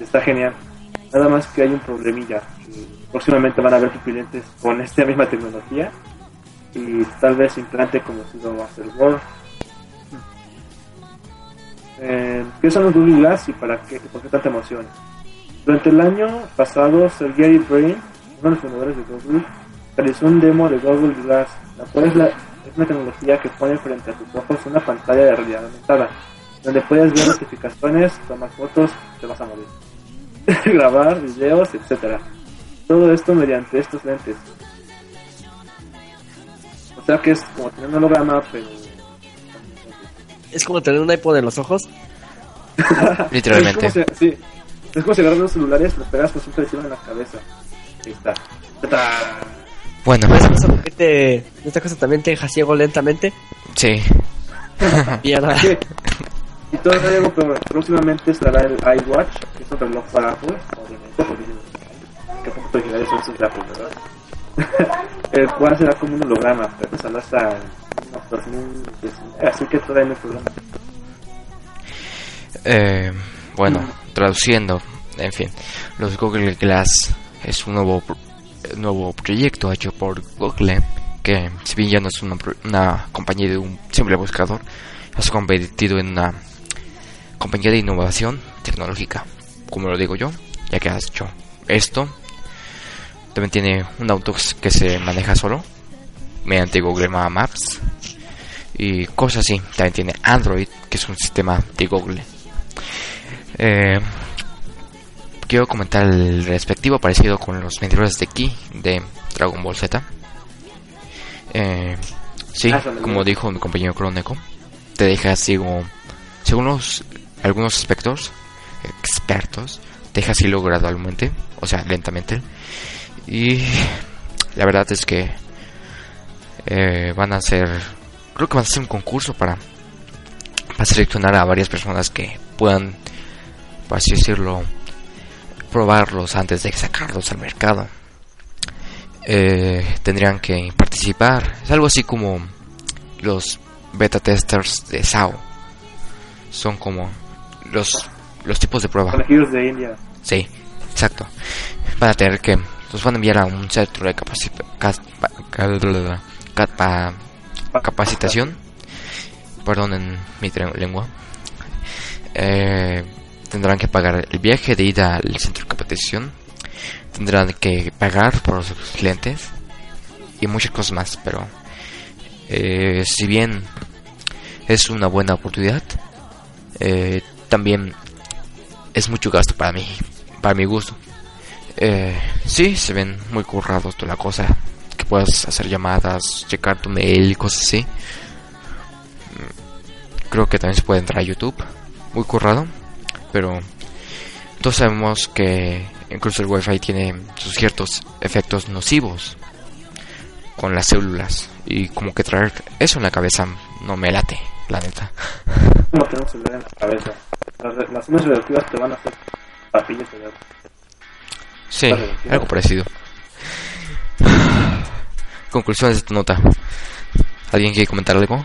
Está genial. Nada más que hay un problemilla. próximamente van a haber clientes con esta misma tecnología y tal vez implante como sido Word. Eh, ¿Qué son los Google Glass y para qué? ¿Por qué tanta emoción? Durante el año pasado, Sergey Brin, uno de los fundadores de Google, realizó un demo de Google Glass, la cual es, la, es una tecnología que pone frente a tus ojos una pantalla de realidad aumentada, donde puedes ver notificaciones, tomar fotos, te vas a morir, grabar videos, etcétera. Todo esto mediante estos lentes. O sea que es como tener un holograma, pero... Es como tener un iPod en los ojos. Literalmente. sí, es como si agarras los celulares, los pegas con un encima en la cabeza. Ahí está. Bueno. En esta cosa también te deja ciego lentamente. Sí. Mierda. y todo luego, pero próximamente estará el iWatch, que es un reloj para Apple, obviamente, porque que poco originales son sus Apple, ¿verdad? el cual será como un holograma, pero saldrá hasta unos 2019, así que todavía no hay problema. Eh, bueno, traduciendo, en fin, los Google Glass es un nuevo, nuevo proyecto hecho por Google que si bien ya no es una, compañía de un simple buscador, ha convertido en una compañía de innovación tecnológica, como lo digo yo, ya que has hecho esto. También tiene un auto que se maneja solo mediante Google Maps y cosas así. También tiene Android, que es un sistema de Google. Eh, quiero comentar el respectivo parecido con los vendedores de Ki de Dragon Ball Z. Eh, sí, ah, como dijo mi compañero Croneco, te deja así según los, algunos aspectos, expertos, te deja así gradualmente, o sea, lentamente. Y la verdad es que eh, van a hacer, creo que van a hacer un concurso para, para seleccionar a varias personas que puedan, por así decirlo, probarlos antes de sacarlos al mercado. Eh, tendrían que participar. Es algo así como los beta testers de SAO. Son como los, los tipos de prueba. de India. Sí, exacto. Van a tener que. Los van a enviar a un centro de capacitación. Perdonen mi lengua. Eh, tendrán que pagar el viaje de ida al centro de capacitación, tendrán que pagar por los clientes y muchas cosas más, pero eh, si bien es una buena oportunidad, eh, también es mucho gasto para mí, para mi gusto. Eh, sí, se ven muy currados toda la cosa, que puedas hacer llamadas, checar tu mail cosas así. Mm, creo que también se puede entrar a YouTube, muy currado pero todos sabemos que incluso el wifi tiene sus ciertos efectos nocivos. con las células y como que traer eso en la cabeza no me late, la neta. No tenemos celular en la cabeza. Las, ondas radioactivas te van a hacer papillas de. Sí, algo parecido. Conclusiones de tu nota. ¿Alguien quiere comentar algo?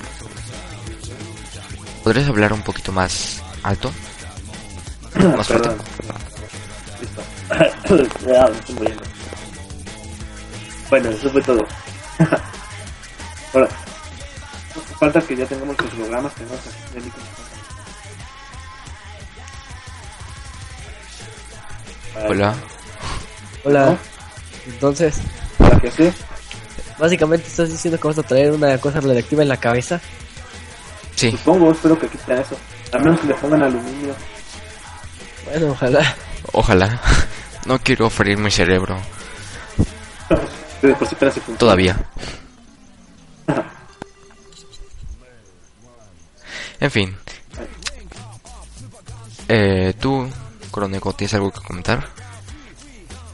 ¿Podrías hablar un poquito más alto? Más fuerte. Listo. Ya, me estoy muriendo. Bueno, eso fue todo. Ahora, falta que ya tengamos los programas, micrófono. Para- Hola. Hola. Entonces, Para que sí. básicamente estás diciendo que vas a traer una cosa radioactiva en la cabeza. Sí, Supongo, espero que quiten eso. A menos que le pongan aluminio. Bueno, ojalá. ojalá. No quiero ferir mi cerebro Pero por si todavía. En fin. Eh, ¿Tú, Crónico, tienes algo que comentar?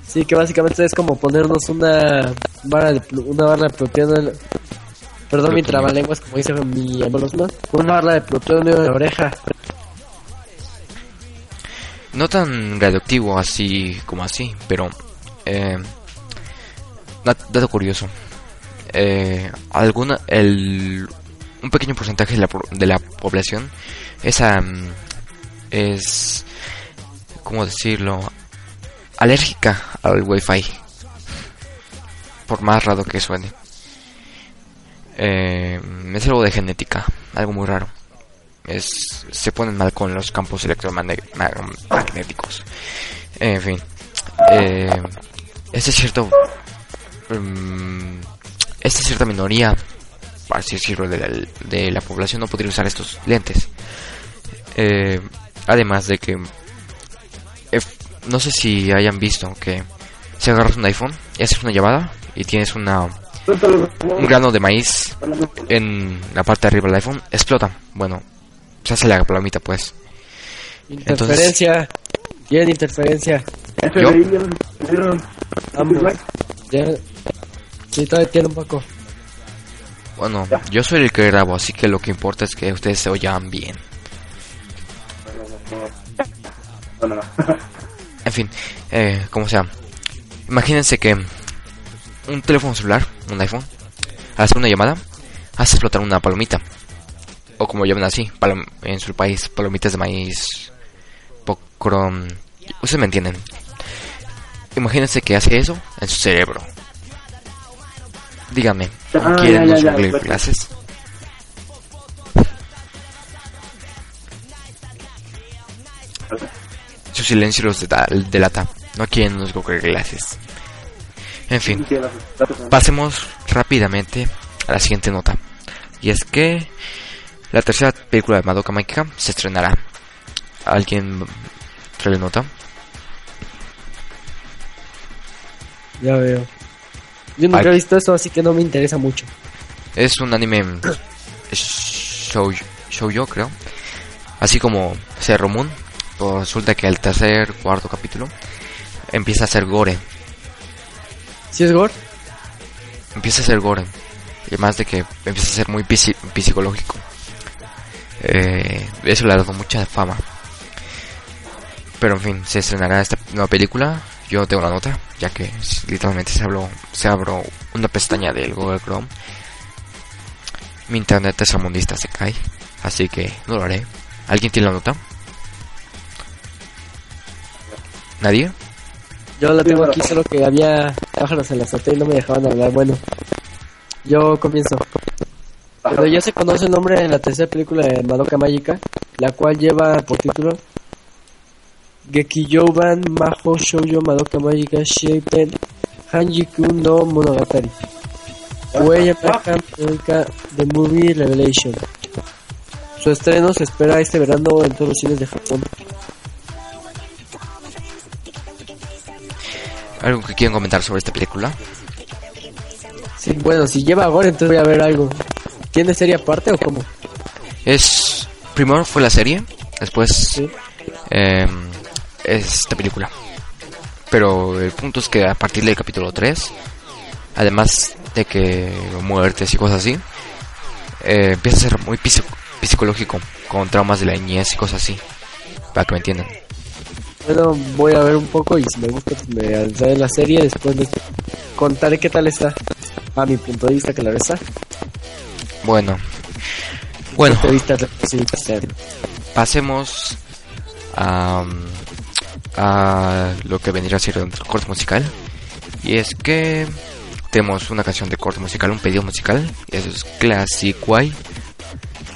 Sí, que básicamente es como ponernos una barra de una barra de la- Perdón mi trabalenguas, como dice mi abuelo ¿no? Una barra de plutonio en la oreja. No tan radioactivo así como así, pero... Eh, dat- dato curioso. Eh, alguna, el, un pequeño porcentaje de la, de la población es, am, es, ¿cómo decirlo? Alérgica al wifi. Por más raro que suene. Eh, es algo de genética, algo muy raro. Es, se ponen mal con los campos electromagnéticos. En fin. Eh, este cierto... mm, esta cierta minoría, así decirlo, de la, de la población no podría usar estos lentes. Eh, además de que... eh, no sé si hayan visto que si agarras un iPhone y haces una llamada y tienes una, un grano de maíz en la parte de arriba del iPhone, explota. Bueno, se hace la palomita pues. Interferencia. Bien, interferencia. Ya. Sí, todavía tiene un poco. Bueno, yo soy el que grabo, así que lo que importa es que ustedes se oyan bien. En fin, eh, como sea. Imagínense que un teléfono celular, un iPhone, al hacer una llamada, hace explotar una palomita. O como llaman así, palom- en su país, palomitas de maíz, pocrom... Ustedes me entienden. Imagínense que hace eso en su cerebro. Díganme, ¿no Ah, quieren ya, Google. Glasses? Su silencio los delata. No quieren unos Google Glasses. En fin, pasemos rápidamente a la siguiente nota. Y es que la tercera película de Madoka Mágica se estrenará. ¿Alguien trae la nota? Ya veo. Yo nunca he visto eso, así que no me interesa mucho. Es un anime show, shoujo, creo. Así como Zero Moon. Pero resulta que el tercer, cuarto capítulo empieza a ser gore. ¿Sí es gore? Empieza a ser gore. Y además de que empieza a ser muy psi- psicológico. Eh, eso le ha dado mucha fama. Pero en fin, se estrenará esta nueva película. Yo no tengo la nota, ya que literalmente se abrió, se abrió una pestaña del Google Chrome. Mi internet tercermundista se cae, así que no lo haré. ¿Alguien tiene la nota? ¿Nadie? Yo la tengo aquí, solo que había pájaros en la azotea y no me dejaban hablar. Bueno, yo comienzo. Pero ya se conoce el nombre de la tercera película de Madoka Mágica, la cual lleva por título Gekijouban Maho Shoujo Madoka Magica Sheipen Hanji-kun no Monogatari. Huella America The Movie Revelation. Su estreno se espera este verano en todos los cines de Japón. ¿Algo que quieran comentar sobre esta película? Sí, bueno, si lleva ahora entonces voy a ver algo. ¿Tiene serie aparte o cómo? Es. Primero fue la serie, después Sí. eh, esta película. Pero el punto es que a partir del capítulo 3, además de que muertes y cosas así, eh, empieza a ser muy psico- psicológico, con traumas de la niñez y cosas así. Para que me entiendan. Bueno, voy a ver un poco y si me gusta pues me alzaré la serie. Después les contaré qué tal está. A mi punto de vista la está. Bueno, bueno, pasemos a, a lo que vendría a ser el corte musical. Y es que tenemos una canción de corte musical, un pedido musical. Eso es Classic Way.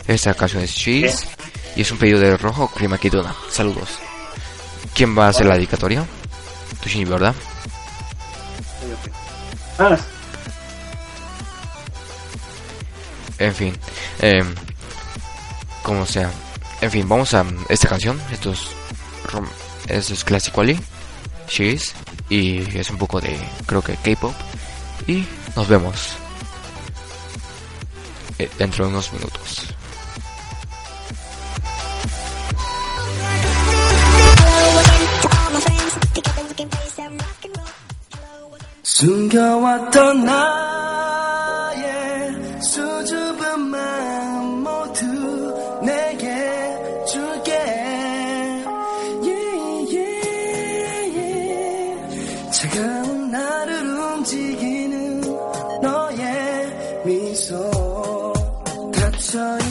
Esta canción es Cheese. Y es un pedido de Rojo Crima Kiduna. Saludos. ¿Quién va a hacer la dedicatoria? Tushini, ¿verdad? En fin. Eh, como sea. En fin, vamos a esta canción. Esto es, esto es Wally. She's. Y es un poco de, creo que K-pop. Y nos vemos. eh, dentro de unos minutos. 숨겨왔던 나의 수줍은 마음 모두 내게 줄게 yeah, yeah, yeah. 차가운 나를 움직이는 너의 미소 닫혀있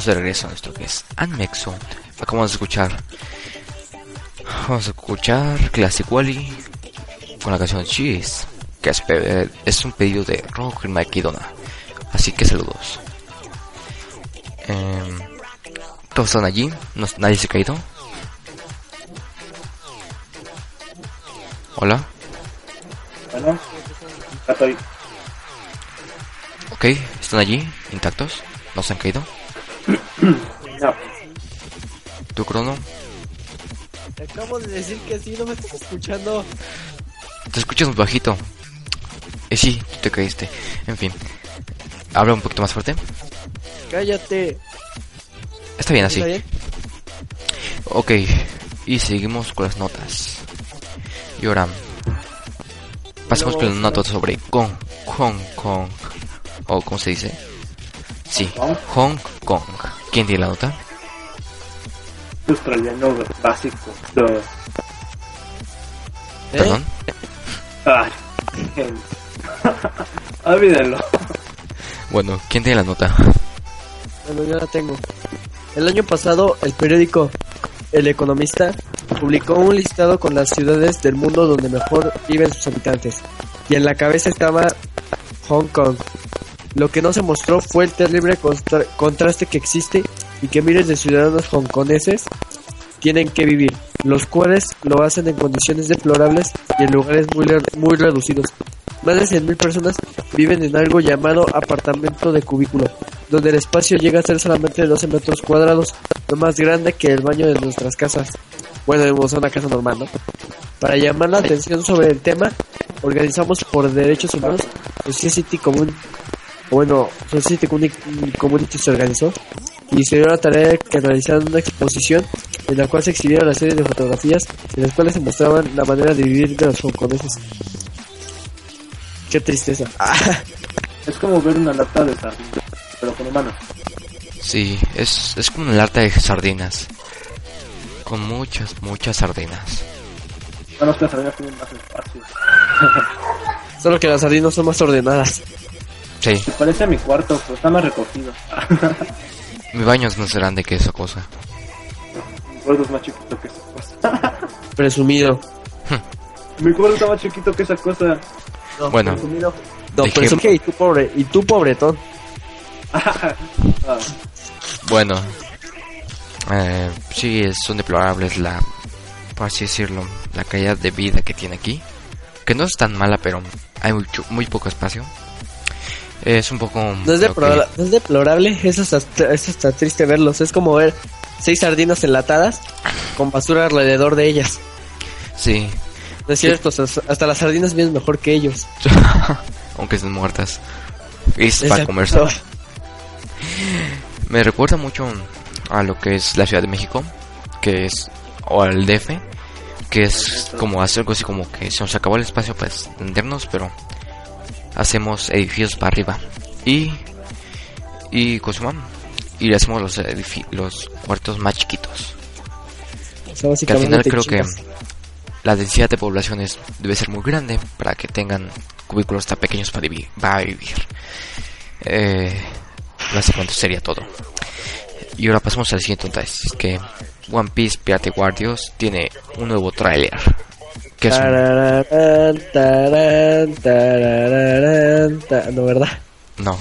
estamos de regreso a nuestro que es Anmexo. Acabamos de escuchar. Vamos a escuchar Classic Wally con la canción Cheese, que es, un pedido de Rock Maquidona. Así que saludos. Em, Todos están allí, no, nadie se ha caído. Hola, ya estoy. ok, están allí, intactos, no se han caído. No, Tu crono, Te acabo de decir que sí, no me estás escuchando. Te escuchas muy bajito. Eh, sí, tú te caíste. En fin. Habla un poquito más fuerte. Cállate. Está bien así. ¿Está bien? Ok. Y seguimos con las notas. Y ahora... Pasamos con la nota sobre Kong. Hong Kong. O ¿cómo se dice? Sí. Kong. Hong Kong. ¿Quién tiene la nota? australiano básico. ¿Eh? Perdón. Ay, Olvídenlo. Bueno, ¿quién tiene la nota? Bueno, yo la tengo. El año pasado, el periódico El Economista publicó un listado con las ciudades del mundo donde mejor viven sus habitantes. Y en la cabeza estaba Hong Kong. Lo que no se mostró fue el terrible constra- contraste que existe y que miles de ciudadanos hongkoneses tienen que vivir, los cuales lo hacen en condiciones deplorables y en lugares muy, muy reducidos. Más de 100.000 personas viven en algo llamado apartamento de cubículo, donde el espacio llega a ser solamente de 12 metros cuadrados, no más grande que el baño de nuestras casas. Bueno, vemos una casa normal, ¿no? Para llamar la atención sobre el tema, organizamos por derechos humanos Society Commun o bueno, Society Communi- Community se organizó y se dio la tarea de que realizaran una exposición en la cual se exhibieron la serie de fotografías en las cuales se mostraban la manera de vivir de los hongkoneses. Qué tristeza. Es como ver una lata de sardinas, pero con humanos. Sí, es, es como una lata de sardinas. Con muchas, muchas sardinas. Bueno, que las sardinas tienen más espacio. Solo que las sardinas son más ordenadas. Sí, Se parece a mi cuarto, pero está más recogido. mi baño es más grande que esa cosa. mi cuarto es más chiquito que esa cosa. Presumido. mi cuarto está más chiquito que esa cosa. Bueno, Presumido. No, presumido. Y tú pobre, y tú pobretón. Ah, bueno. Eh, sí, son deplorables la, por así decirlo, la calidad de vida que tiene aquí. Que no es tan mala, pero hay mucho, muy poco espacio. Es un poco... No es, lo que- no es deplorable, eso es, hasta, eso está triste verlos. Es como ver seis sardinas enlatadas con basura alrededor de ellas. Sí, No es cierto, hasta, hasta las sardinas vienen mejor que ellos. aunque estén muertas. Es para Exacto. comerse. Me recuerda mucho a lo que es la Ciudad de México, que es, o al DF, que es como hacer algo así como que se nos acabó el espacio para extendernos, pero hacemos edificios para arriba. Y, y, ¿cómo se llama? Y le hacemos los, los cuartos más chiquitos. O sea, Que al final creo que la densidad de población es- debe ser muy grande para que tengan cubículos tan pequeños para vivir. Para vivir. Eh, básicamente sería todo. Y ahora pasamos al siguiente noticia, que One Piece Pirate Warriors tiene un nuevo tráiler. Que es No, ¿verdad? No,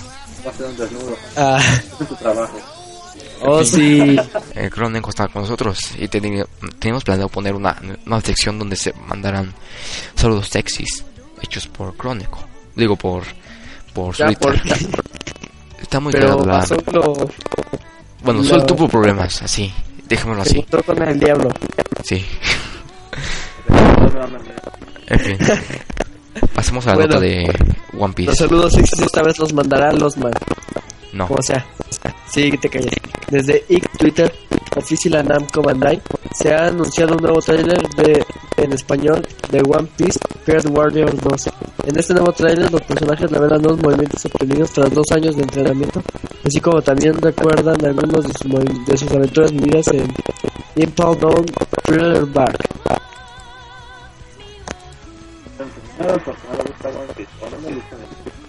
va a ser un desnudo. Ah, Es tu trabajo. oh, sí. el Cronenco estaba con nosotros y teníamos planeado poner una, una sección donde se mandaran saludos sexys hechos por Crónico. Digo, por, por Ya, Twitter. por- Está muy pero la- lo Bueno, lo- solo tuvo problemas, así. Dejémoslo se así. encontró con el diablo. Sí. En fin. Pasemos a la Bueno. nota de One Los Piece. saludos sexys esta vez los mandará los man. No. O sea, sí, te calles. Desde X Twitter, Official Namco Bandai, se ha anunciado un nuevo tráiler de en español de One Piece Pirate Warriors 2. En este nuevo tráiler los personajes revelan nuevos movimientos obtenidos tras dos años de entrenamiento, así como también recuerdan algunos de sus, de sus aventuras vividas en Impel Down Thriller Bark. No, porque no me gusta One Piece, o no me gusta One Piece.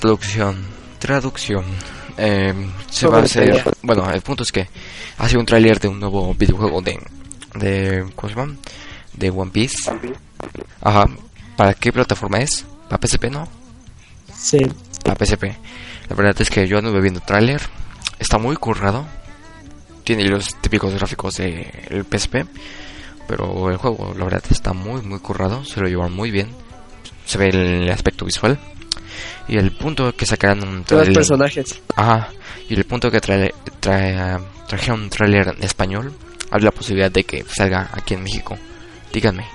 Traducción. Traducción. Eh, se va a hacer. Bueno, el punto es que hace un tráiler de un nuevo videojuego de. de ¿Cómo se llama? De One Piece. Ajá. ¿Para qué plataforma es? ¿Para PSP, no? Sí, Para PSP. La verdad es que yo anduve viendo tráiler. Está muy currado. Tiene los típicos gráficos del PSP. Pero el juego, la verdad, está muy, muy currado. Se lo llevan muy bien. Se ve el aspecto visual. Y el punto que todos los personajes. Ajá, y el punto que trae, trae, trajeron un tráiler en español, abre la posibilidad de que salga aquí en México. Díganme,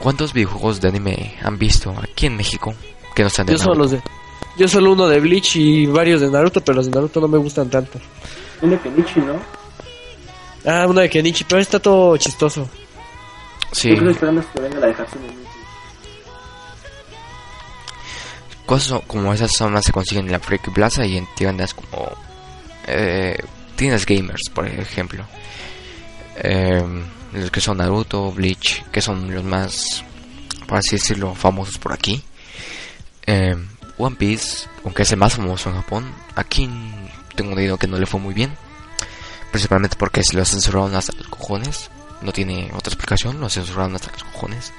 ¿cuántos videojuegos de anime han visto aquí en México que no sean de Yo solo Naruto? los de yo solo uno de Bleach y varios de Naruto, pero los de Naruto no me gustan tanto. Un de Kenichi, ¿no? Ah, uno de Kenichi, pero está todo chistoso. Sí, Yo creo esperando que venga la de Hatsune Miku. cosas como esas son las que se consiguen en la Freak Plaza y en tiendas como eh, tiendas gamers, por ejemplo. Eh, los que son Naruto, Bleach, que son los más, por así decirlo, famosos por aquí. Eh, One Piece, aunque es el más famoso en Japón, aquí tengo entendido que no le fue muy bien. Principalmente porque se lo censuraron hasta los cojones. No tiene otra explicación, lo censuraron hasta los cojones.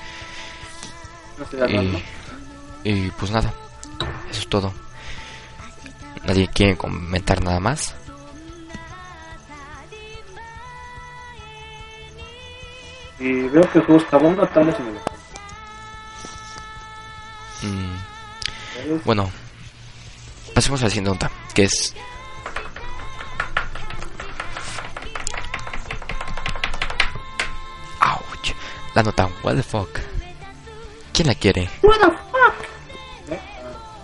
Y, y pues nada, eso es todo. Nadie quiere comentar nada más. Y veo que está bueno, tal vez me. Mm, bueno, pasemos a la siguiente nota, que es... La nota, what the fuck. ¿Quién la quiere?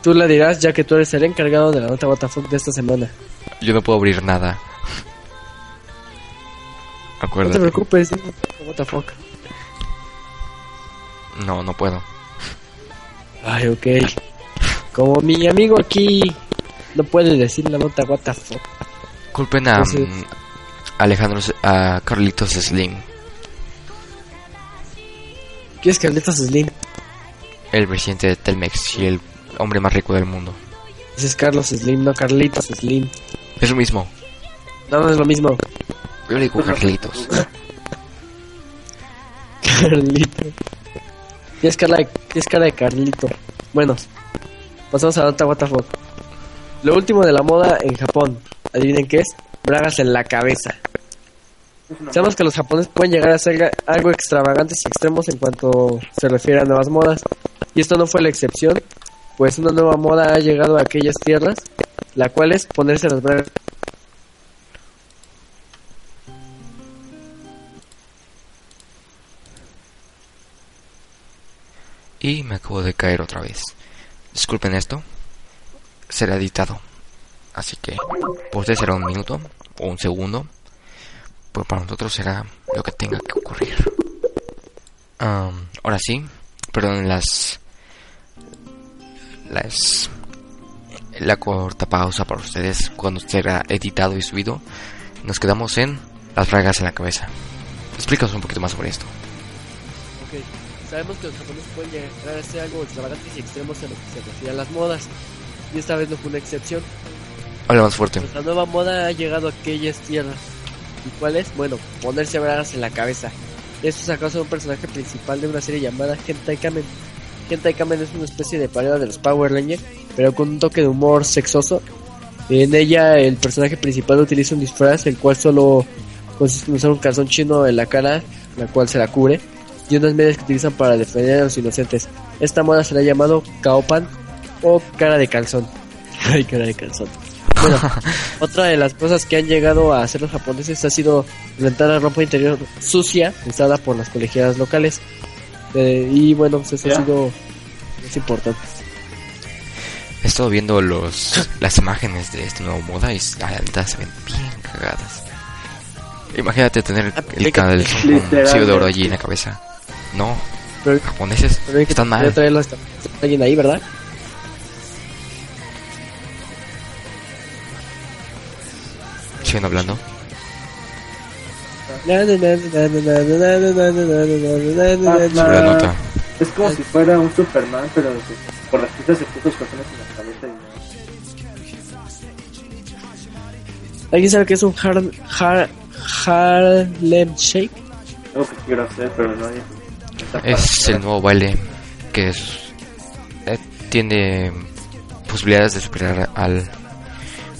Tú la dirás ya que tú eres el encargado de la nota WTF de esta semana. Yo no puedo abrir nada. No te Acuérdate. preocupes, what the fuck. No, no puedo. Ay, ok. Como mi amigo aquí no puede decir la nota what the fuck. Culpen a Entonces- mm, Alejandro, a Carlitos Slim, ¿Quién es Carlitos Slim? el presidente de Telmex y el hombre más rico del mundo. Ese es Carlos Slim, no Carlitos Slim. Es lo mismo. No, no es lo mismo. Yo le digo Carlitos. Carlito. Tienes cara, de, tienes cara de Carlito. Bueno, pasamos a the fuck. Lo último de la moda en Japón. Adivinen qué es. Bragas en la cabeza. Sabemos que los japoneses pueden llegar a ser algo extravagantes y extremos en cuanto se refiere a nuevas modas. Y esto no fue la excepción, pues una nueva moda ha llegado a aquellas tierras, la cual es ponerse las bragas. Y me acabo de caer otra vez. Disculpen esto. Será editado. Así que ustedes será un minuto o un segundo. Pero para nosotros será lo que tenga que ocurrir. Am, ahora sí. Perdón las... Las... La corta pausa para ustedes cuando será editado y subido. Nos quedamos en las fragas en la cabeza. Explícanos un poquito más sobre esto. Ok, sabemos que los japoneses pueden llegar a ser algo extravagantes y extremos en lo que se refiere a las modas. Y esta vez no fue una excepción. Habla más fuerte. Pues la nueva moda ha llegado a aquellas tierras. ¿Y cuál es? Bueno, ponerse bragas en la cabeza. Esto es a un personaje principal de una serie llamada Hentai Kamen. Hentai Kamen es una especie de parodia de los Power Rangers, pero con un toque de humor sexoso. En ella el personaje principal utiliza un disfraz, el cual solo consiste en usar un calzón chino en la cara, la cual se la cubre, y unas medias que utilizan para defender a los inocentes. Esta moda se la ha llamado Kaopan o cara de calzón. Ay, cara de calzón. Bueno, otra de las cosas que han llegado a hacer los japoneses ha sido rentar la ropa interior sucia usada por las colegiadas locales. Eh, y bueno, pues eso Ya. ha sido es importante. he estado viendo los las imágenes de este nuevo moda y la neta se ven bien cagadas. Imagínate tener el sello de oro allí en la cabeza. No, Pero, japoneses pero que están mal. traerlo hasta alguien ahí, ¿verdad? Sobre la nota. Es como si fuera un Superman, pero por las pistas se puso los corazones en la cabeza y no. ¿Alguien sabe qué es un Har Har Harlem Shake? Algo que quiero hacer, pero no hay. Es el nuevo baile que es, eh, tiene posibilidades de superar al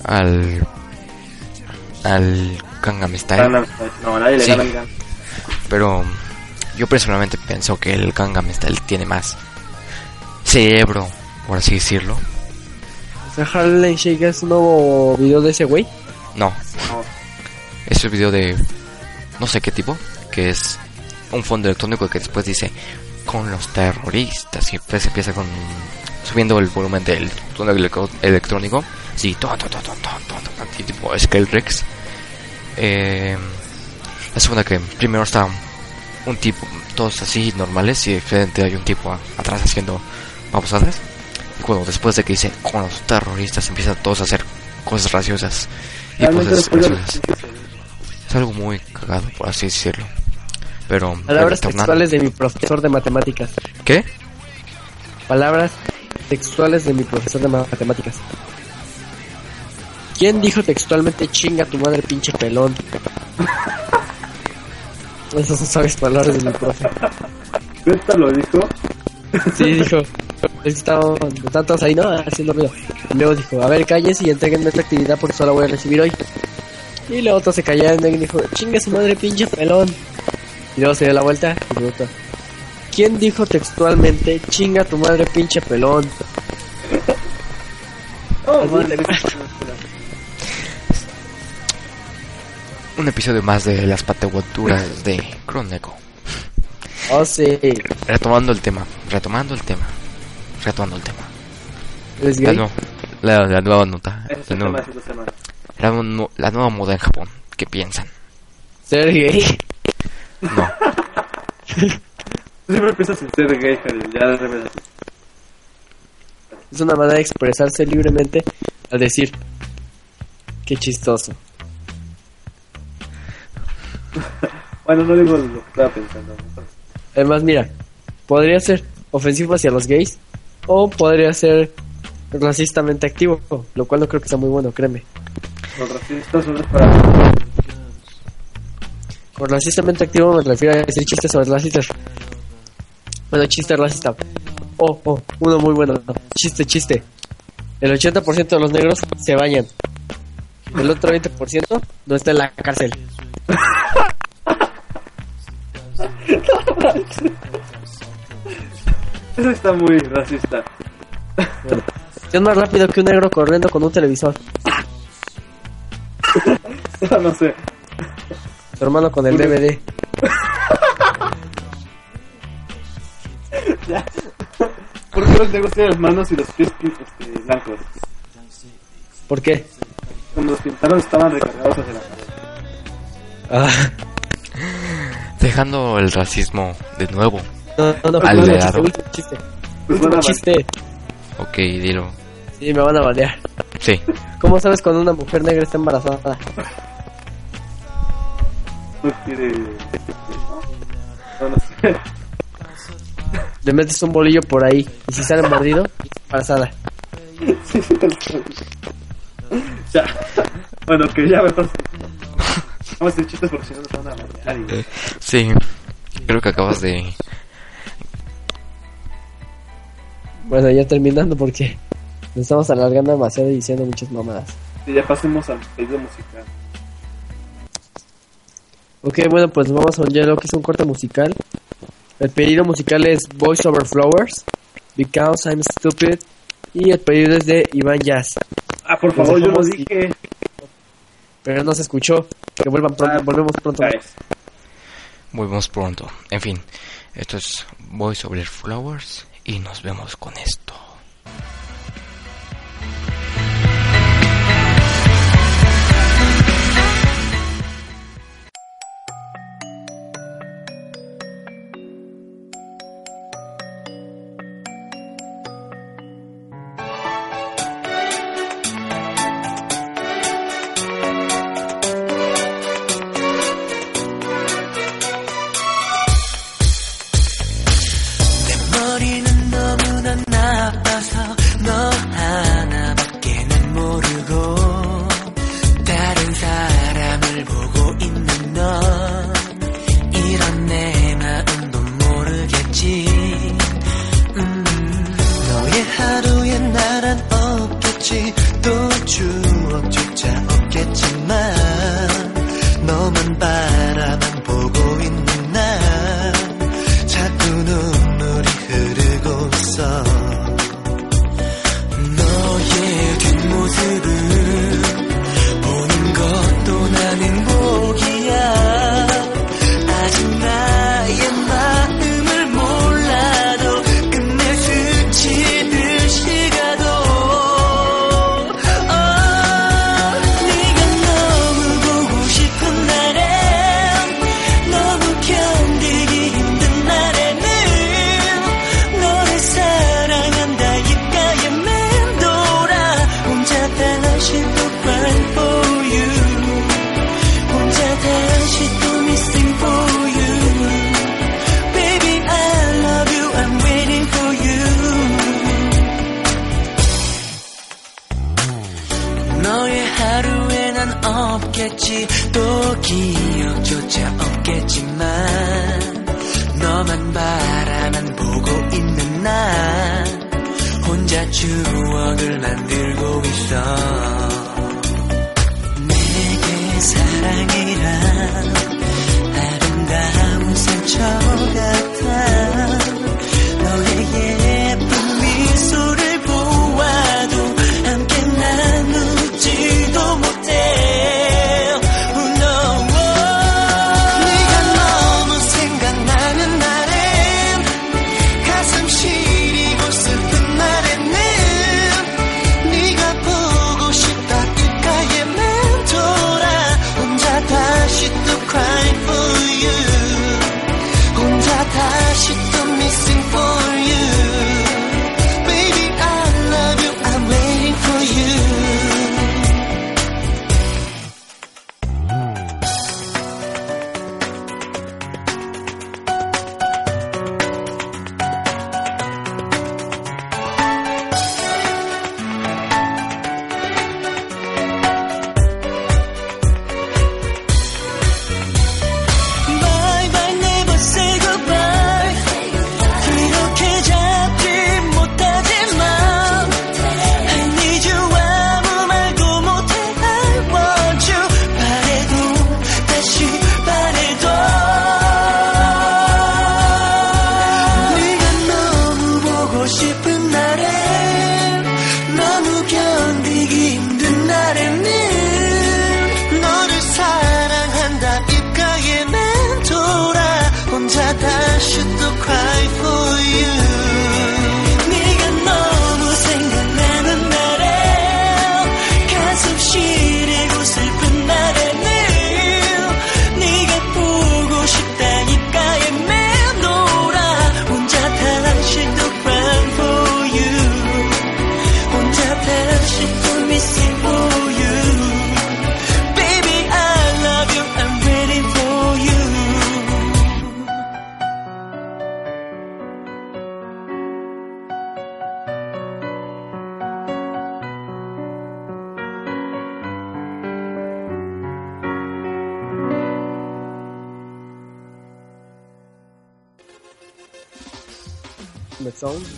al al Gangnam Style. No, nadie le Sí. gana. Pero yo personalmente pienso que el Gangnam Style tiene más cerebro, por así decirlo. O sea, Harlem Shake es un nuevo video de ese güey. No, No. es un video de no sé qué tipo, que es un fondo electrónico que después dice con los terroristas y después empieza con subiendo el volumen del fondo electrónico, sí, ton, ton, ton, ton, tipo Skelrex. Eh, la segunda que primero está un tipo, todos así normales y frente hay un tipo a- atrás haciendo babosadas. Y cuando después de que dice con los terroristas empiezan todos a hacer cosas graciosas y cosas graciosas. 15 segundos. Es algo muy cagado, por así decirlo. Pero. Palabras textuales de mi profesor de matemáticas. ¿Qué? Palabras textuales de mi profesor de matemáticas. ¿Quién dijo textualmente chinga tu madre pinche pelón? Esas son sabias palabras de mi profe. ¿Neta lo dijo? Sí, dijo. Estaban todos ahí, ¿no? Haciendo ruido. Y luego dijo, a ver, calles y entreguenme esta actividad porque solo voy a recibir hoy. Y luego todos se callaron y dijo, chinga su madre pinche pelón. Y luego se dio la vuelta y preguntó, ¿quién dijo textualmente chinga tu madre pinche pelón? Oh, Así Un episodio más de las pateguaturas de Croneco. Oh, sí. Retomando el tema, retomando el tema, retomando el tema. ¿Eres La, la, la nueva nota, es la, el nu- tema de esta semana. la nu- la nueva moda en Japón. ¿Qué piensan? ¿Ser gay? No, siempre piensas en ser gay, Javier, ya de verdad. Es una manera de expresarse libremente al decir, qué chistoso. Bueno, no digo lo que estaba pensando. Además, mira, podría ser ofensivo hacia los gays o podría ser racistamente activo, lo cual no creo que sea muy bueno, créeme. Los racistas solo es para. Con racistamente activo me refiero a decir chistes sobre racistas. Bueno, chiste racista. Oh, oh, uno muy bueno. Chiste, chiste. El 80% de los negros se bañan. El otro 20% no está en la cárcel. Eso está muy racista. Es más rápido que un negro corriendo con un televisor. no sé. Su hermano con el DVD. ¿Por qué los negros tienen las manos y los pies este, blancos? ¿Por qué? Cuando los pintaron estaban recargados hacia la cabeza. Ah, dejando el racismo de nuevo. no, no, no, Al último chiste, último chiste. Último chiste. Ok, dilo. Sí, me van a balear. Sí, ¿Cómo sabes cuando una mujer negra está embarazada? No quiere. No, no sé. Le metes un bolillo por ahí y si sale mordido, embarazada. ya. Bueno, que ya mejor. Vamos a hacer chistes porque si no nos van a matar. Y... sí. Creo que acabas de. Bueno, ya terminando porque nos estamos alargando demasiado y diciendo muchas mamadas. y ya pasemos al pedido musical. Ok, bueno, pues vamos a ya lo que es un corte musical. El pedido musical es Voice Over Flowers, Because I'm Stupid, y el pedido es de Iván Jazz. Ah, por favor, yo lo dije. Pero no se escuchó. Que vuelvan pronto, Ah, volvemos pronto. Guys. Volvemos pronto. En fin, esto es Voy sobre Flowers y nos vemos con esto.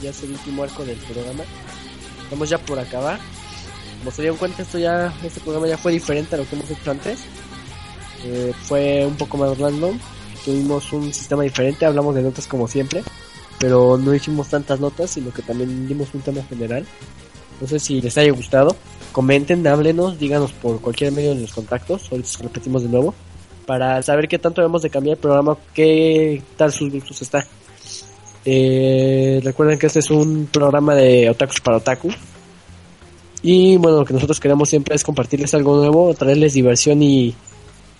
Ya es el último arco del programa. Estamos ya por acabar. Como se dieron cuenta, esto ya, este programa ya fue diferente a lo que hemos hecho antes. Eh, fue un poco más random. Tuvimos un sistema diferente, hablamos de notas como siempre, pero no hicimos tantas notas, sino que también dimos un tema general. No sé si les haya gustado. Comenten, háblenos, díganos por cualquier medio de los contactos. Ahorita se repetimos de nuevo. Para saber qué tanto debemos de cambiar el programa, qué tal sus gustos está. Eh, recuerden que este es un programa de otakus para otaku. Y bueno, lo que nosotros queremos siempre es compartirles algo nuevo, traerles diversión y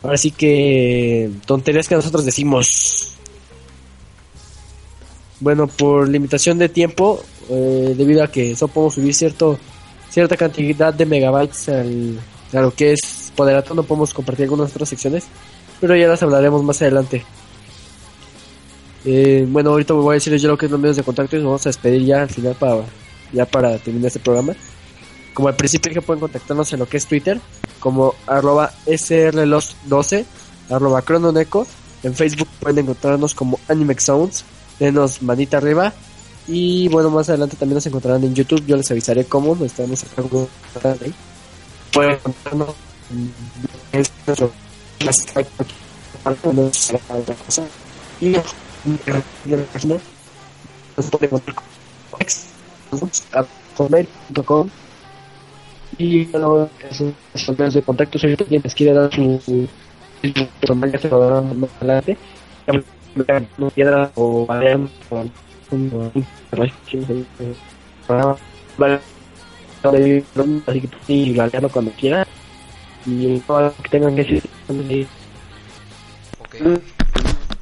ahora sí que tonterías que nosotros decimos. Bueno, por limitación de tiempo, eh, debido a que solo podemos subir cierto cierta cantidad de megabytes al, a lo que es Poderato, no podemos compartir algunas otras secciones, pero ya las hablaremos más adelante. Eh, bueno, ahorita me voy a decirles yo lo que es los medios de contacto y nos vamos a despedir ya al final para ya para terminar este programa. Como al principio que pueden contactarnos en lo que es Twitter, como arroba srlost12, arroba crononeco. En Facebook pueden encontrarnos como Animex Sounds. Denos manita arriba. Y bueno, más adelante también nos encontrarán en YouTube. Yo les avisaré cómo nos sacando ahí. pueden encontrarnos en es nuestro y pueden y bueno, esos medios de contacto si alguien les quiere dar su personal ya se lo darán más adelante. No piedra o vayan o un así que sí galeando cuando quieras y todo lo que tengan que decir sí.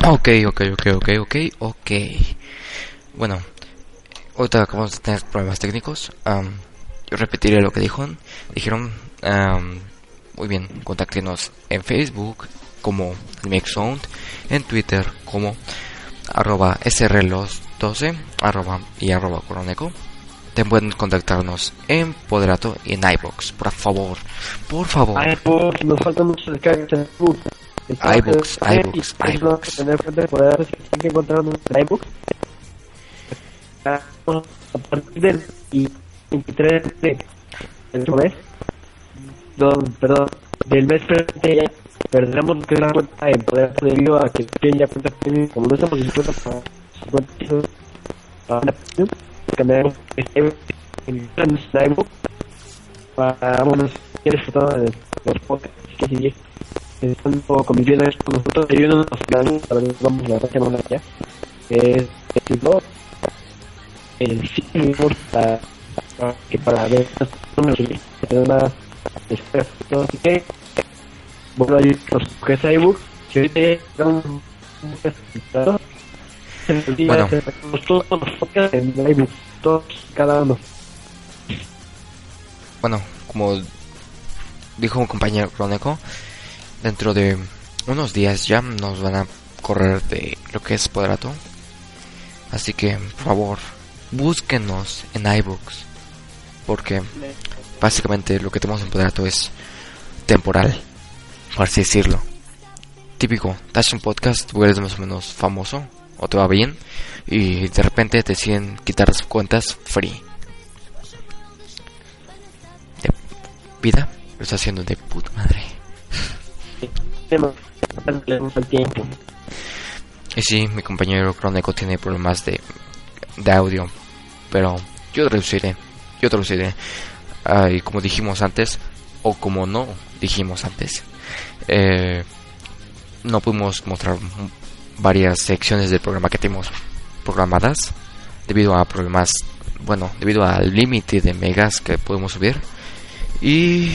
Ok, ok, ok, ok, ok, ok. Bueno, ahorita acabamos de tener problemas técnicos. am, yo repetiré lo que dijeron. Dijeron, am, muy bien, contáctenos en Facebook como Sound, en Twitter como arroba srlos12, arroba y arroba coroneco. También pueden contactarnos en Poderato y en iBox, por favor, por favor. Pues, nos faltan muchos descargas en iBooks. iBooks, iBooks, iBooks. tener frente de poder que encontrarnos en iBooks. A partir del 23 de mes, no, perdón, del mes presente lo que la cuenta en poder debido a que tienen ya cuenta premium, como no estamos dispuestos para 50 pesos para cambiaremos este en en iBooks para disfrutar de los podcasts que sigue estando conviviendo con nosotros y uno de vamos que la ya es tipo el para, para que para ver números y tener una espera así que bueno ahí los que es iBook que ahorita el día Bueno. bueno, como dijo un compañero Crónico, dentro de unos días ya nos van a correr de lo que es Poderato. Así que, por favor, búsquenos en iBooks. Porque básicamente lo que tenemos en Poderato es temporal, por así decirlo. Típico, te haces un podcast, tú eres más o menos famoso, o te va bien, y de repente te deciden quitar las cuentas free. De vida, lo está haciendo de puta madre. Y sí, mi compañero Crónico tiene problemas de, de audio, pero yo traduciré, yo traduciré. Ah, como dijimos antes, o como no dijimos antes, eh, no pudimos mostrar varias secciones del programa que tenemos programadas debido a problemas, bueno, debido al límite de megas que podemos subir. Y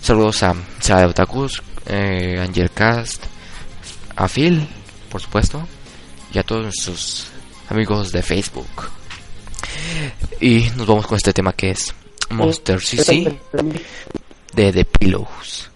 saludos a Sara Otakus, eh, Angelcast, a Phil, por supuesto, y a todos nuestros amigos de Facebook. Y nos vamos con este tema que es Monster CC de The Pillows.